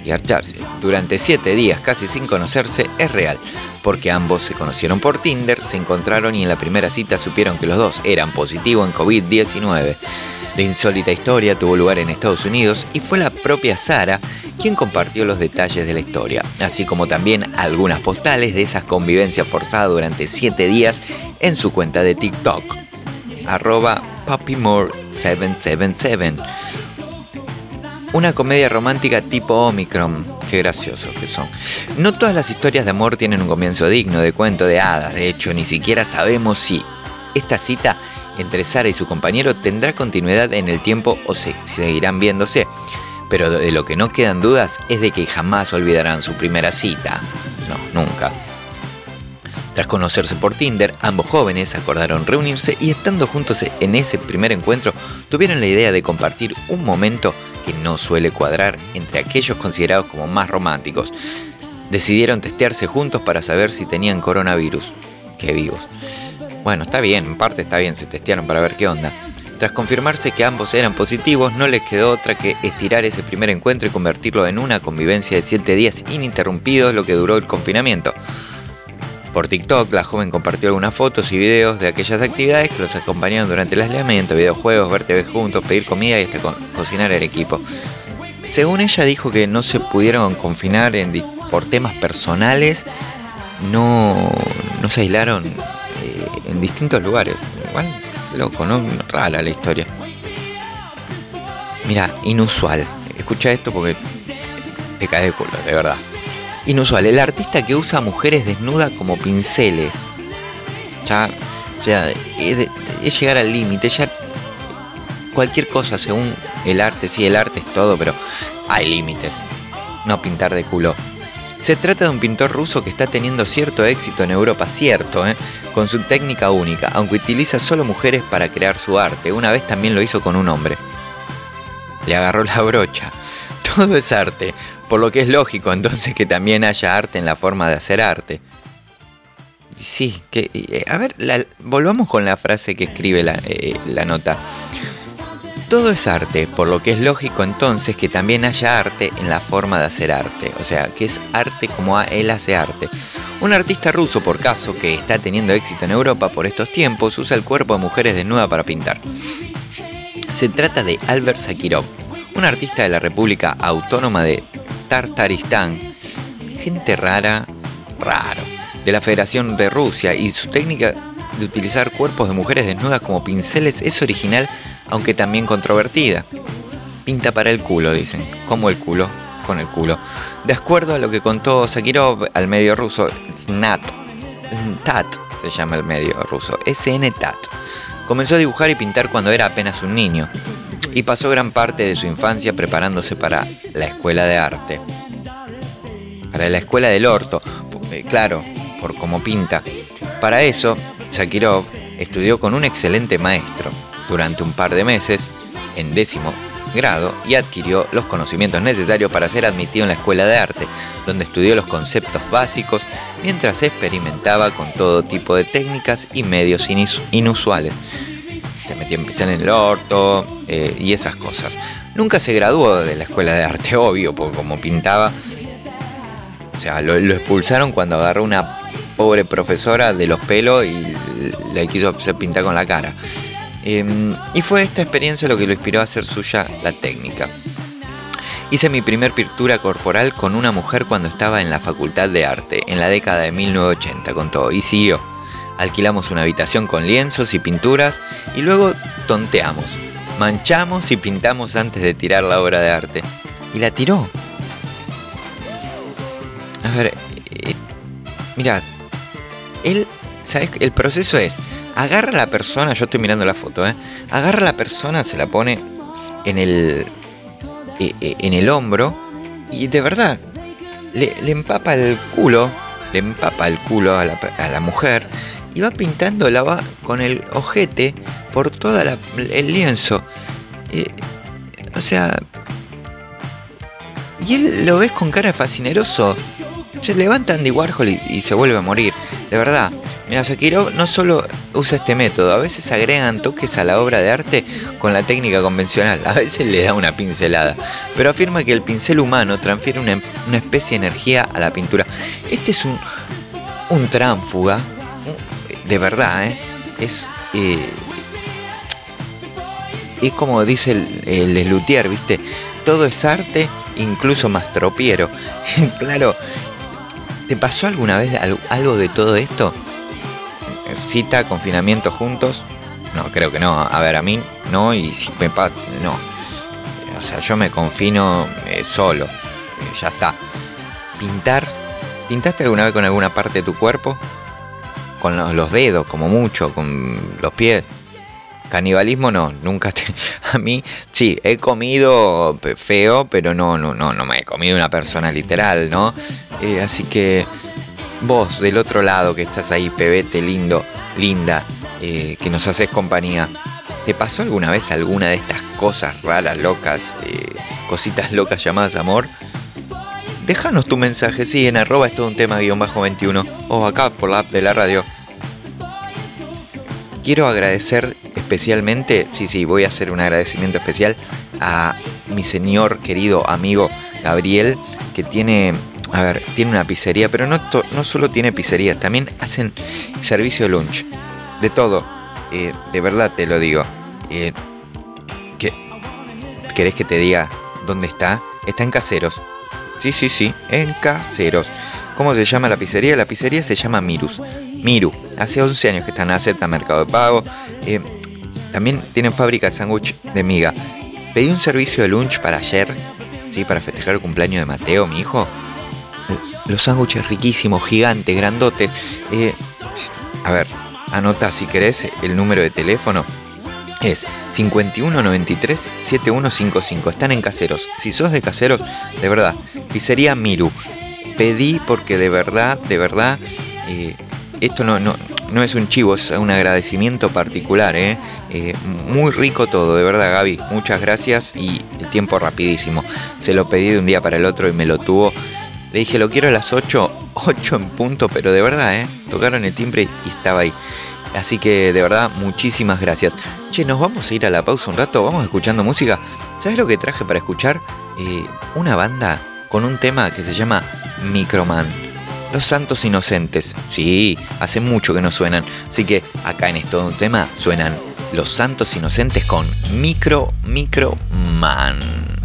y archarse durante siete días casi sin conocerse es real, porque ambos se conocieron por Tinder, se encontraron y en la primera cita supieron que los dos eran positivos en COVID-19. La insólita historia tuvo lugar en Estados Unidos y fue la propia Sara quien compartió los detalles de la historia, así como también algunas postales de esas convivencias forzadas durante siete días en su cuenta de TikTok, arroba puppymore777. Una comedia romántica tipo Omicron. Qué graciosos que son. No todas las historias de amor tienen un comienzo digno de cuento de hadas. De hecho, ni siquiera sabemos si esta cita entre Sara y su compañero tendrá continuidad en el tiempo o se seguirán viéndose. Pero de lo que no quedan dudas es de que jamás olvidarán su primera cita. No, nunca. Tras conocerse por Tinder, ambos jóvenes acordaron reunirse y estando juntos en ese primer encuentro, tuvieron la idea de compartir un momento que no suele cuadrar entre aquellos considerados como más románticos. Decidieron testearse juntos para saber si tenían coronavirus. Qué vivos. Bueno, está bien, en parte está bien, se testearon para ver qué onda. Tras confirmarse que ambos eran positivos, no les quedó otra que estirar ese primer encuentro y convertirlo en una convivencia de 7 días ininterrumpidos, lo que duró el confinamiento. Por TikTok, la joven compartió algunas fotos y videos de aquellas actividades que los acompañaron durante el aislamiento, videojuegos, ver TV juntos, pedir comida y hasta co- cocinar en equipo. Según ella dijo que no se pudieron confinar por temas personales, no, no se aislaron eh, en distintos lugares. Igual, loco, ¿no? Rara la historia. Mira, inusual. Escucha esto porque te cae de culo, de verdad. Inusual, el artista que usa mujeres desnudas como pinceles. Ya, ya, es, es llegar al límite, ya cualquier cosa según el arte, sí, el arte es todo, pero hay límites. No pintar de culo. Se trata de un pintor ruso que está teniendo cierto éxito en Europa, cierto, ¿eh? con su técnica única, aunque utiliza solo mujeres para crear su arte. Una vez también lo hizo con un hombre. Le agarró la brocha. [LAUGHS] Todo es arte, por lo que es lógico entonces que también haya arte en la forma de hacer arte. Sí, que, eh, a ver, volvamos con la frase que escribe la, eh, la nota. Todo es arte, por lo que es lógico entonces que también haya arte en la forma de hacer arte, o sea, que es arte como él hace arte. Un artista ruso, por caso, que está teniendo éxito en Europa por estos tiempos, usa el cuerpo de mujeres desnudas para pintar. Se trata de Albert Sakirov, un artista de la República Autónoma de Tartaristán, gente rara, raro, de la Federación de Rusia y su técnica de utilizar cuerpos de mujeres desnudas como pinceles es original, aunque también controvertida. Pinta para el culo, dicen. ¿Cómo el culo? Con el culo. De acuerdo a lo que contó Sakirov al medio ruso, Snat, TAT se llama el medio ruso, SN TAT. Comenzó a dibujar y pintar cuando era apenas un niño y pasó gran parte de su infancia preparándose para la escuela de arte. Para la escuela del orto, eh, claro, por cómo pinta. Para eso, Sakirov estudió con un excelente maestro durante un par de meses en décimo grado y adquirió los conocimientos necesarios para ser admitido en la escuela de arte, donde estudió los conceptos básicos mientras experimentaba con todo tipo de técnicas y medios inusuales. Se metía en pincel en el orto eh, y esas cosas. Nunca se graduó de la escuela de arte, [LAUGHS] obvio, porque como pintaba, o sea, lo, expulsaron cuando agarró una pobre profesora de los pelos y le quiso pintar con la cara. Em, y fue esta experiencia lo que lo inspiró a hacer suya la técnica. Hice mi primer pintura corporal con una mujer cuando estaba en la facultad de arte, en la década de 1980, contó, y siguió. Alquilamos una habitación con lienzos y pinturas y luego tonteamos. Manchamos y pintamos antes de tirar la obra de arte. Y la tiró. A ver, eh, mira, él, ¿sabes? El proceso es, agarra a la persona, yo estoy mirando la foto, ¿eh? Agarra a la persona, se la pone en el, eh, eh, en el hombro y de verdad, le, le empapa el culo, le empapa el culo a la, a la mujer y va pintando, la va con el ojete por toda la- el lienzo. Eh, o sea, y él lo ves con cara de fascineroso. Se levanta Andy Warhol y, se vuelve a morir. De verdad. Mira, Sakirov no solo usa este método, a veces agregan toques a la obra de arte con la técnica convencional, [LAUGHS] a veces le da una pincelada, pero afirma que el pincel humano transfiere una, una especie de energía a la pintura. Este es un, un tránfuga, de verdad, ¿eh? Es, eh, es como dice el, el Luthier, ¿viste? Todo es arte, incluso más tropiero. [LAUGHS] claro, ¿te pasó alguna vez al- algo de todo esto? Cita, confinamiento juntos. No, creo que no. A ver, a mí no, y si me pasa, no. O sea, yo me confino eh, solo. Eh, ya está. Pintar. ¿Pintaste alguna vez con alguna parte de tu cuerpo? Con los, dedos, como mucho, con los pies. Canibalismo no, nunca te, [LAUGHS] a mí sí, he comido feo, pero no, no, no, no me he comido una persona literal, ¿no? Eh, así que vos del otro lado que estás ahí, pebete lindo, linda, eh, que nos haces compañía, ¿te pasó alguna vez alguna de estas cosas raras, locas, eh, cositas locas llamadas amor? Déjanos tu mensaje, sí, en arroba es un tema guion bajo 21 o acá por la app de la radio. Quiero agradecer especialmente, sí, sí, voy a hacer un agradecimiento especial a mi señor querido amigo Gabriel, que tiene, a ver, tiene una pizzería, pero no, no solo tiene pizzería, también hacen servicio lunch, de todo, eh, de verdad te lo digo. Eh, que- ¿Querés que te diga dónde está? Está en Caseros. Sí, sí, sí, en Caseros. ¿Cómo se llama la pizzería? La pizzería se llama Mirus. Miru. Hace 11 años que están acepta Mercado de Pago. Eh, también tienen fábrica de sándwich de miga. Pedí un servicio de lunch para ayer, sí, para festejar el cumpleaños de Mateo, mi hijo. Eh, Los sándwiches riquísimos, gigantes, grandotes. Eh, a ver, anota si querés el número de teléfono. Es 5193 7155. Están en caseros. Si sos de caseros, de verdad, pizzería Miru. pedí porque de verdad, de verdad, eh, esto no, no, no es un chivo, es un agradecimiento particular, ¿eh? Eh, muy rico todo, de verdad Gaby, muchas gracias y el tiempo rapidísimo. Se lo pedí de un día para el otro y me lo tuvo. Le dije, lo quiero a las 8, 8 en punto, pero de verdad, ¿eh? Tocaron el timbre y estaba ahí. Así que de verdad, muchísimas gracias. Che, nos vamos a ir a la pausa un rato, vamos escuchando música. ¿Sabes lo que traje para escuchar? Eh, una banda con un tema que se llama Microman. Los Santos Inocentes. Sí, hace mucho que no suenan. Así que acá en esto un tema suenan Los Santos Inocentes con Micro Micro Man.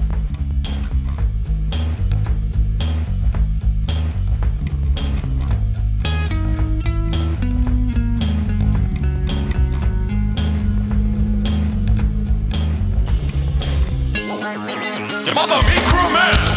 Mother Micro Man!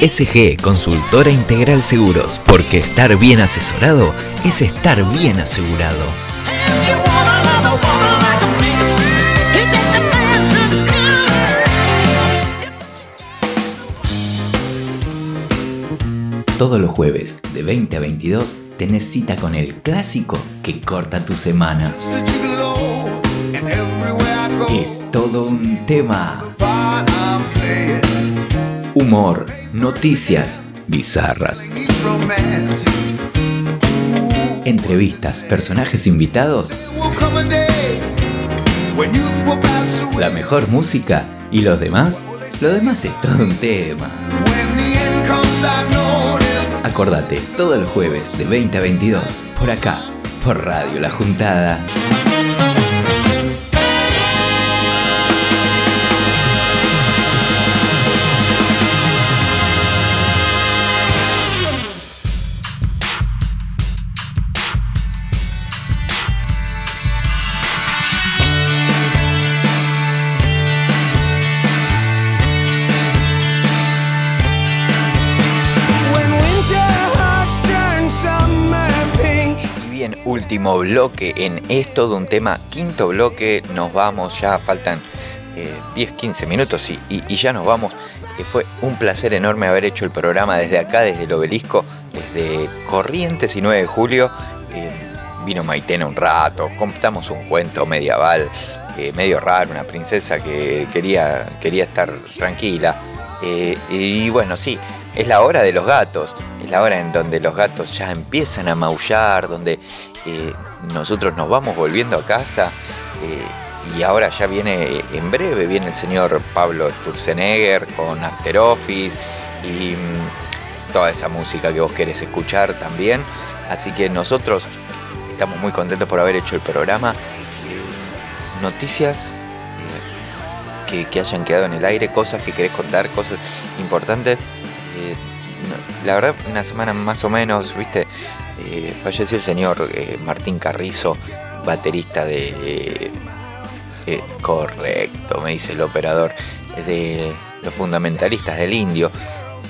SG Consultora Integral Seguros, porque estar bien asesorado es estar bien asegurado. Todos los jueves de 20 a 22 tenés cita con el clásico que corta tu semana. Es todo un tema. Humor, noticias bizarras, entrevistas, personajes invitados, la mejor música y los demás. Lo demás es todo un tema. Acordate, todos los jueves de 20 a 22, por acá, por Radio La Juntada. Bloque en esto de un tema, quinto bloque, nos vamos, ya faltan eh, 10-15 minutos y, y- y ya nos vamos. Eh, fue un placer enorme haber hecho el programa desde acá, desde el obelisco, desde Corrientes y 9 de julio. Eh, vino Maitena un rato, contamos un cuento medieval, eh, medio raro, una princesa que quería, quería estar tranquila. Eh, y bueno, sí, es la hora de los gatos, es la hora en donde los gatos ya empiezan a maullar, donde eh, nosotros nos vamos volviendo a casa. eh, y ahora ya viene, eh, en breve, viene el señor Pablo Sturzenegger con After Office y mm, toda esa música que vos querés escuchar también. Así que nosotros estamos muy contentos por haber hecho el programa. Noticias que, hayan quedado en el aire, cosas que querés contar, cosas importantes. La verdad, una semana más o menos, viste, eh, falleció el señor eh, Martín Carrizo, baterista de... eh, correcto, me dice el operador, de los fundamentalistas del indio.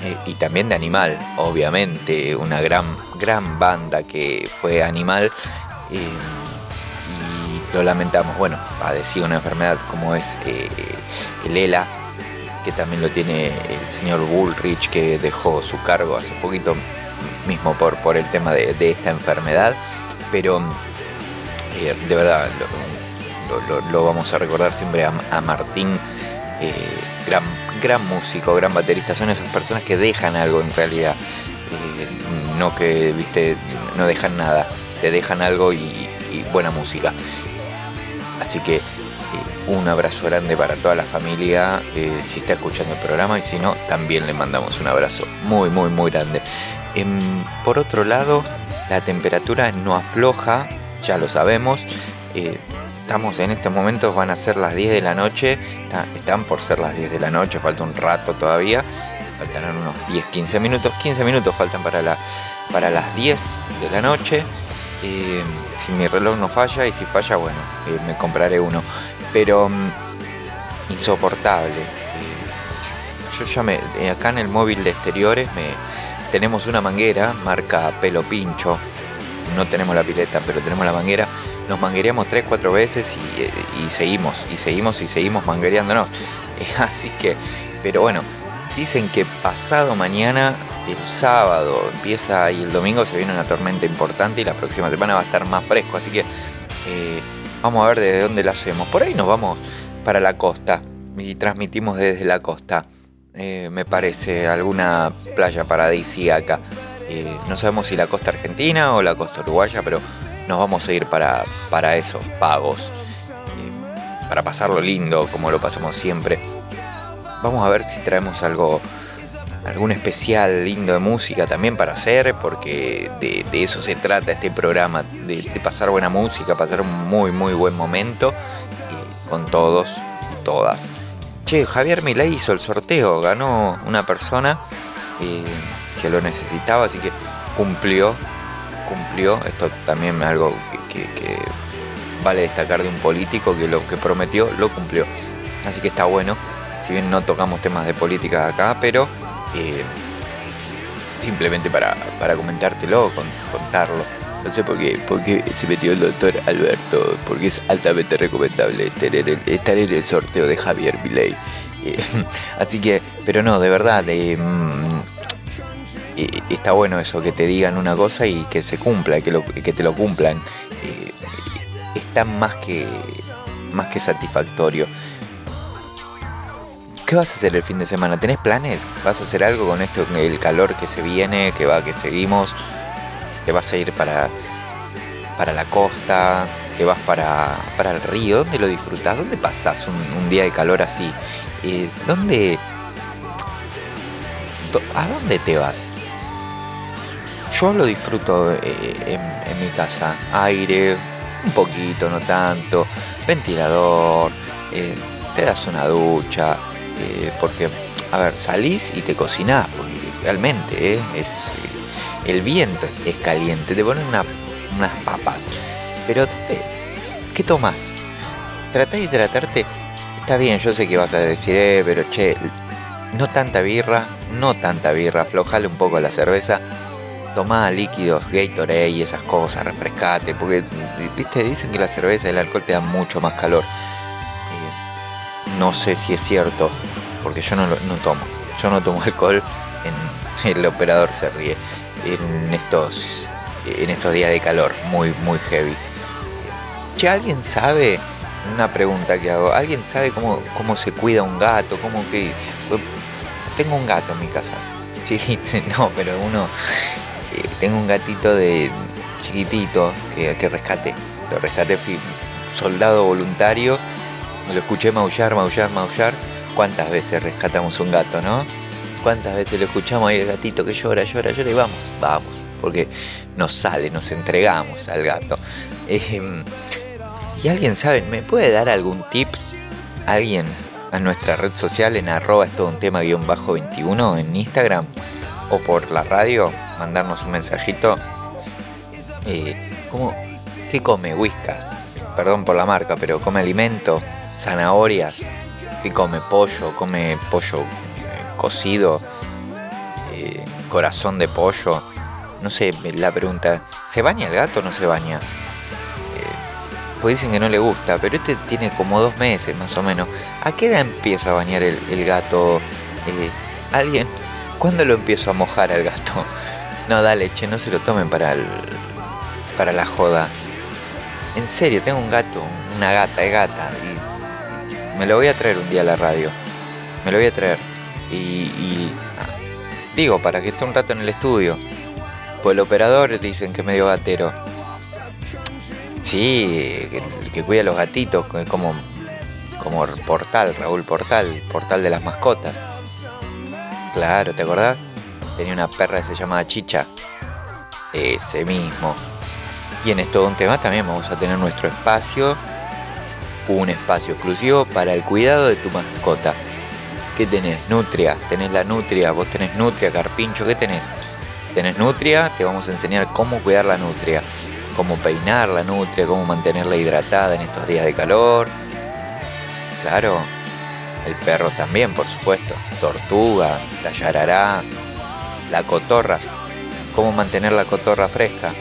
eh, y también de Animal, obviamente, una gran, gran banda que fue Animal. y lo lamentamos, bueno, padeció una enfermedad como es el ELA, que también lo tiene el señor Bullrich, que dejó su cargo hace poquito mismo por, por el tema de, de esta enfermedad. Pero eh, de verdad, lo, vamos a recordar siempre a, a Martín, eh, gran, gran músico, gran baterista. Son esas personas que dejan algo en realidad. Eh, no que, viste, no dejan nada, te dejan algo y, buena música. Así que un abrazo grande para toda la familia, si está escuchando el programa y si no, también le mandamos un abrazo muy, muy, muy grande. Em, por otro lado, la temperatura no afloja, ya lo sabemos. eh, estamos en este momento, van a ser las 10 de la noche, está- están por ser las 10 de la noche, falta un rato todavía, faltarán unos 10, 15 minutos, 15 minutos faltan para, la, para las 10 de la noche. Eh, si mi reloj no falla y si falla, bueno, eh, me compraré uno. Pero mm, insoportable. Eh, yo ya me. acá en el móvil de exteriores me, tenemos una manguera, marca pelo pincho. No tenemos la pileta, pero tenemos la manguera. Nos manguereamos 3-4 veces y, eh, y seguimos, y seguimos, y seguimos manguereándonos. [LAUGHS] Eh, así que, pero bueno, dicen que pasado mañana, el sábado, empieza y el domingo se viene una tormenta importante y la próxima semana va a estar más fresco. Así que eh, vamos a ver desde dónde la hacemos. Por ahí nos vamos para la costa y transmitimos desde la costa. Eh, me parece alguna playa paradisíaca. Eh, no sabemos si la costa argentina o la costa uruguaya, pero nos vamos a ir para, para esos pagos. Eh, para pasarlo lindo, como lo pasamos siempre. Vamos a ver si traemos algo, algún especial lindo de música también para hacer, porque de, eso se trata este programa, de, de pasar buena música, pasar un muy, muy buen momento eh, con todos y todas. Che, Javier Milei hizo el sorteo, ganó una persona eh, que lo necesitaba, así que cumplió, cumplió. Esto también es algo que, vale destacar de un político que lo que prometió lo cumplió. Así que está bueno. Si bien no tocamos temas de política acá, pero eh, simplemente para, comentártelo, con- contarlo. No sé por qué, porque se metió el doctor Alberto, porque es altamente recomendable tener el- estar en el sorteo de Javier Milei. Eh, [LAUGHS] así que, pero no, de verdad, eh, mm, eh, está bueno eso, que te digan una cosa y que se cumpla, que, lo- que te lo cumplan. Está más que, más que satisfactorio. ¿Qué vas a hacer el fin de semana? ¿Tenés planes? ¿Vas a hacer algo con esto, con el calor que se viene, que va, que seguimos? ¿Te vas a ir para, para la costa? ¿Te vas para, para el río? ¿Dónde lo disfrutás? ¿Dónde pasás un, día de calor así? Eh, ¿Dónde... ¿A dónde te vas? Yo lo disfruto eh, en, mi casa. Aire, un poquito, no tanto. Ventilador. eh, te das una ducha. porque, a ver, salís y te cocinás. Realmente es, el viento es, caliente. Te ponen una- unas papas. Pero, ¿dónde- ¿qué tomás? Tratá de tratarte. Está bien, yo sé que vas a decir, eh, pero che, no tanta birra, no tanta birra, aflojale un poco la cerveza tomá líquidos, Gatorade y esas cosas, refrescate, porque viste, dicen que la cerveza y el alcohol te dan mucho más calor. Eh, no sé si es cierto, porque yo no, no tomo. Yo no tomo [LAUGHS] alcohol, en, el operador se ríe. En estos, en estos días de calor, muy, muy heavy. Che, ¿alguien sabe? Una pregunta que hago. ¿Alguien sabe cómo, cómo se cuida un gato? ¿Cómo que.? Tengo un gato en mi casa. [LAUGHS] Sí, no, pero uno. eh, tengo un gatito de chiquitito que, que rescaté. Lo rescaté, fui soldado voluntario. Lo escuché maullar, maullar, maullar. ¿Cuántas veces rescatamos un gato, no? ¿Cuántas veces lo escuchamos ahí el gatito que llora, llora, llora y vamos, vamos? Porque nos sale, nos entregamos al gato. ¿Y alguien sabe, me puede dar algún tip? ¿Alguien a nuestra red social en arroba es todo un tema guion bajo 21 en Instagram? O por la radio, mandarnos un mensajito. Eh, ¿cómo, ¿Qué come Whiskas? Perdón por la marca, pero come alimento, zanahorias. ¿Qué come? Pollo, come pollo cocido, eh, corazón de pollo. No sé, la pregunta, ¿se baña el gato o no se baña? pues dicen que no le gusta, pero este tiene como dos meses más o menos. ¿A qué edad empieza a bañar el, el gato? Eh, ¿Alguien? ¿Cuándo lo empiezo a mojar al gato? No, dale, che, no se lo tomen para el, para la joda. En serio, tengo un gato, una gata, es gata. Y me lo voy a traer un día a la radio. Me lo voy a traer. Y, digo, para que esté un rato en el estudio. Pues el operador dicen que es medio gatero. Sí, que, que cuida a los gatitos, como, como Portal, Raúl Portal, Portal de las mascotas. Claro, ¿te acordás? Tenía una perra que se llamaba Chicha. Ese mismo. Y en esto un tema también vamos a tener nuestro espacio, un espacio exclusivo para el cuidado de tu mascota. ¿Qué tenés? Nutria, tenés la nutria, vos tenés nutria, carpincho, ¿qué tenés? Tenés nutria, te vamos a enseñar cómo cuidar la nutria cómo peinar la nutria, cómo mantenerla hidratada en estos días de calor. Claro, el perro también, por supuesto. Tortuga, la yarará, la cotorra. Cómo mantener la cotorra fresca.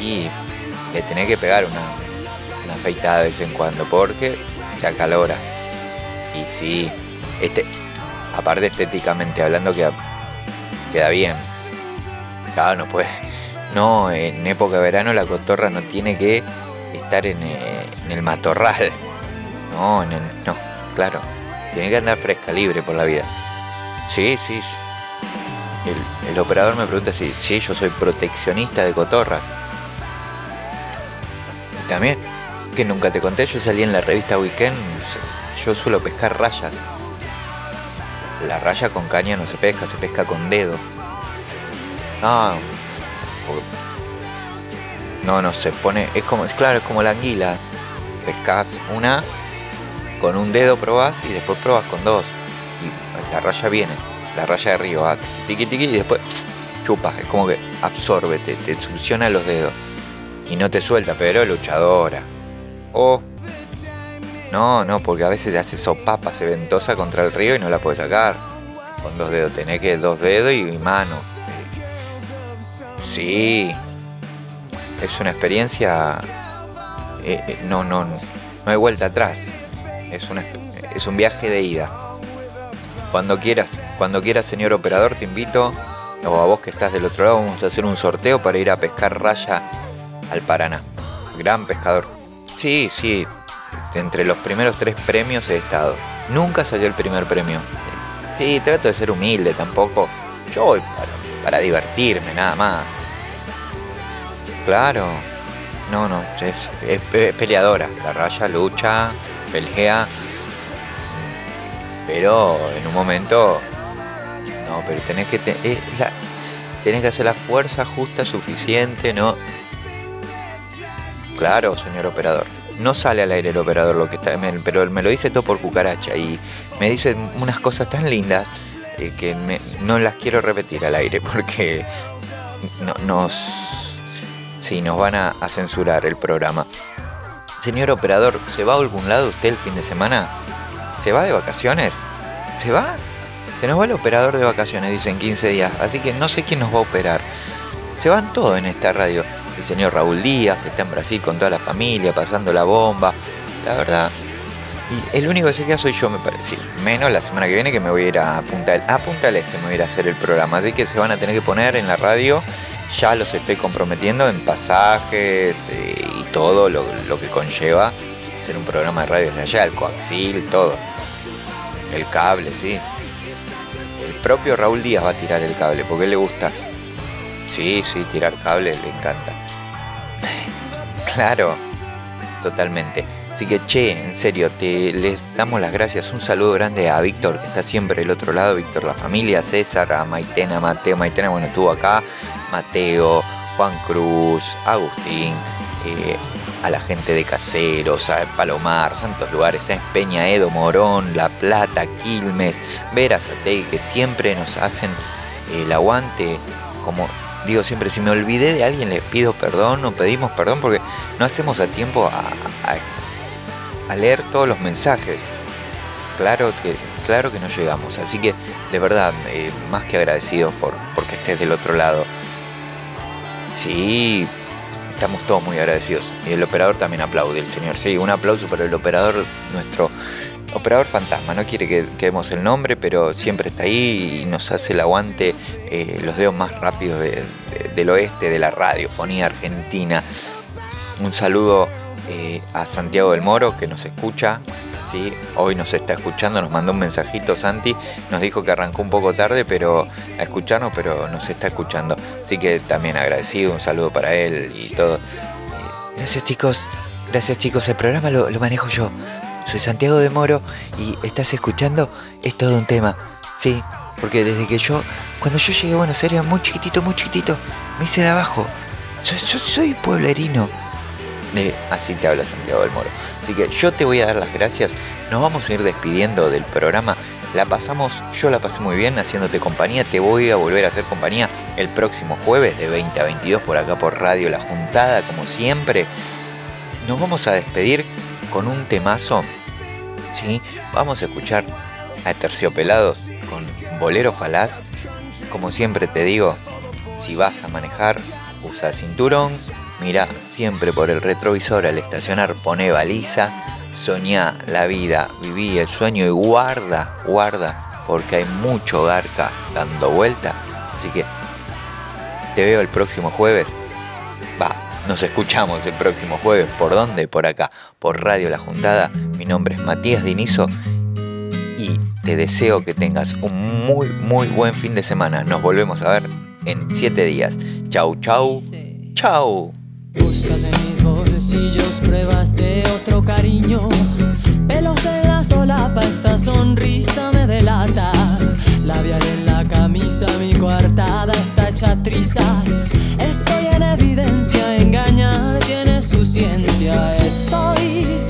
Y le tenés que pegar una, una afeitada de vez en cuando porque se acalora. Y sí, este, aparte estéticamente hablando queda, bien. Claro, no puede. No, en época de verano la cotorra no tiene que estar en, eh, en el matorral. No, en el- no, claro. Tiene que andar fresca, libre por la vida. Sí, sí. El, el operador me pregunta si sí, yo soy proteccionista de cotorras. También, que nunca te conté, yo salí en la revista Weekend, yo suelo pescar rayas. La raya con caña no se pesca, se pesca con dedo. Ah, no, no, se pone. Es como, es claro, es como la anguila. Pescas una, con un dedo probás y después probas con dos. Y la raya viene, la raya de arriba, va tiqui tiqui y después chupas. Es como que absorbe, te, te succiona los dedos. Y no te suelta, pero luchadora. O. no, no, porque a veces te hace sopapa, se ventosa contra el río y no la puedes sacar. con dos dedos, tenés que dos dedos y mano. Sí, es una experiencia, eh, eh, no, no, no hay vuelta atrás, es, una, es un viaje de ida. Cuando quieras, cuando quieras señor operador, te invito, o a vos que estás del otro lado, vamos a hacer un sorteo para ir a pescar raya al Paraná. Gran pescador. Sí, sí, entre los primeros tres premios he estado. Nunca salió el primer premio. Sí, trato de ser humilde tampoco. Yo voy para, divertirme, nada más. Claro. No, no, es, peleadora. La raya lucha, pelea. Pero en un momento. No, pero tenés que. te- tenés que hacer la fuerza justa suficiente, ¿no? Claro, señor operador. No sale al aire el operador lo que está, me- pero me lo dice todo por cucaracha y me dice unas cosas tan lindas eh, que me- no las quiero repetir al aire [LAUGHS] porque no- nos, nos van a, a censurar el programa. Señor operador, ¿se va a algún lado usted el fin de semana? ¿Se va de vacaciones? ¿Se va? Se nos va el operador de vacaciones, dicen 15 días, así que no sé quién nos va a operar. Se van todos en esta radio. El señor Raúl Díaz, que está en Brasil con toda la familia, pasando la bomba. La verdad. Y el único que se queda soy yo, me parece. Menos la semana que viene que me voy a ir a Punta del, a Punta del Este, me voy a ir a hacer el programa. Así que se van a tener que poner en la radio. Ya los estoy comprometiendo en pasajes eh, y todo lo, lo que conlleva hacer un programa de radio desde allá, el coaxil, todo. El cable, sí. El propio Raúl Díaz va a tirar el cable, porque él le gusta. Sí, sí, tirar cable le encanta. Claro, totalmente. Así que, che, en serio, te les damos las gracias. Un saludo grande a Víctor, que está siempre del otro lado. Víctor, la familia, César, a Maitena, Mateo. Maitena, bueno, estuvo acá. Mateo, Juan Cruz, Agustín, eh, a la gente de Caseros, a Palomar, Santos Lugares, a Peña, Edo, Morón, La Plata, Quilmes, Vera Satei, que siempre nos hacen el aguante. Como digo siempre, si me olvidé de alguien, les pido perdón o pedimos perdón porque no hacemos a tiempo a leer todos los mensajes. Claro que, claro que no llegamos. Así que, de verdad, eh, más que agradecidos por porque estés del otro lado. Sí, estamos todos muy agradecidos. Y el operador también aplaude, el señor. Sí, un aplauso para el operador, nuestro operador fantasma. No quiere que, que demos el nombre, pero siempre está ahí y nos hace el aguante eh, los dedos más rápidos de- de- del oeste de la radiofonía argentina. Un saludo eh, a Santiago del Moro que nos escucha. Sí, hoy nos está escuchando, nos mandó un mensajito Santi, nos dijo que arrancó un poco tarde pero a escucharnos, pero nos está escuchando. Así que también agradecido, un saludo para él y todo. Eh, Gracias chicos, gracias chicos, el programa lo manejo yo. Soy Santiago de Moro y estás escuchando, es todo un tema. Sí, porque desde que yo, cuando yo llegué a Buenos Aires, muy chiquitito, muy chiquitito, me hice de abajo. Soy, soy, pueblerino. Así te habla Santiago del Moro. Así que yo te voy a dar las gracias. Nos vamos a ir despidiendo del programa. La pasamos, yo la pasé muy bien haciéndote compañía. Te voy a volver a hacer compañía el próximo jueves de 20 a 22 por acá por Radio La Juntada, como siempre. Nos vamos a despedir con un temazo. ¿Sí? Vamos a escuchar a Terciopelados con Bolero Falaz. Como siempre te digo, si vas a manejar, usa cinturón, mira siempre por el retrovisor al estacionar, pone baliza, soñá la vida, viví el sueño y guarda, guarda, porque hay mucho garca dando vuelta. Así que te veo el próximo jueves. Va, nos escuchamos el próximo jueves. ¿Por dónde? Por acá, por Radio La Juntada. Mi nombre es Matías Dinizo y te deseo que tengas un muy, muy buen fin de semana. Nos volvemos a ver en 7 días. Chau, chau, chau. Buscas en mis bolsillos pruebas de otro cariño. Pelos en la solapa, esta sonrisa me delata. Labial en la camisa, mi coartada está hecha trizas. Estoy en evidencia, engañar tiene su ciencia. Estoy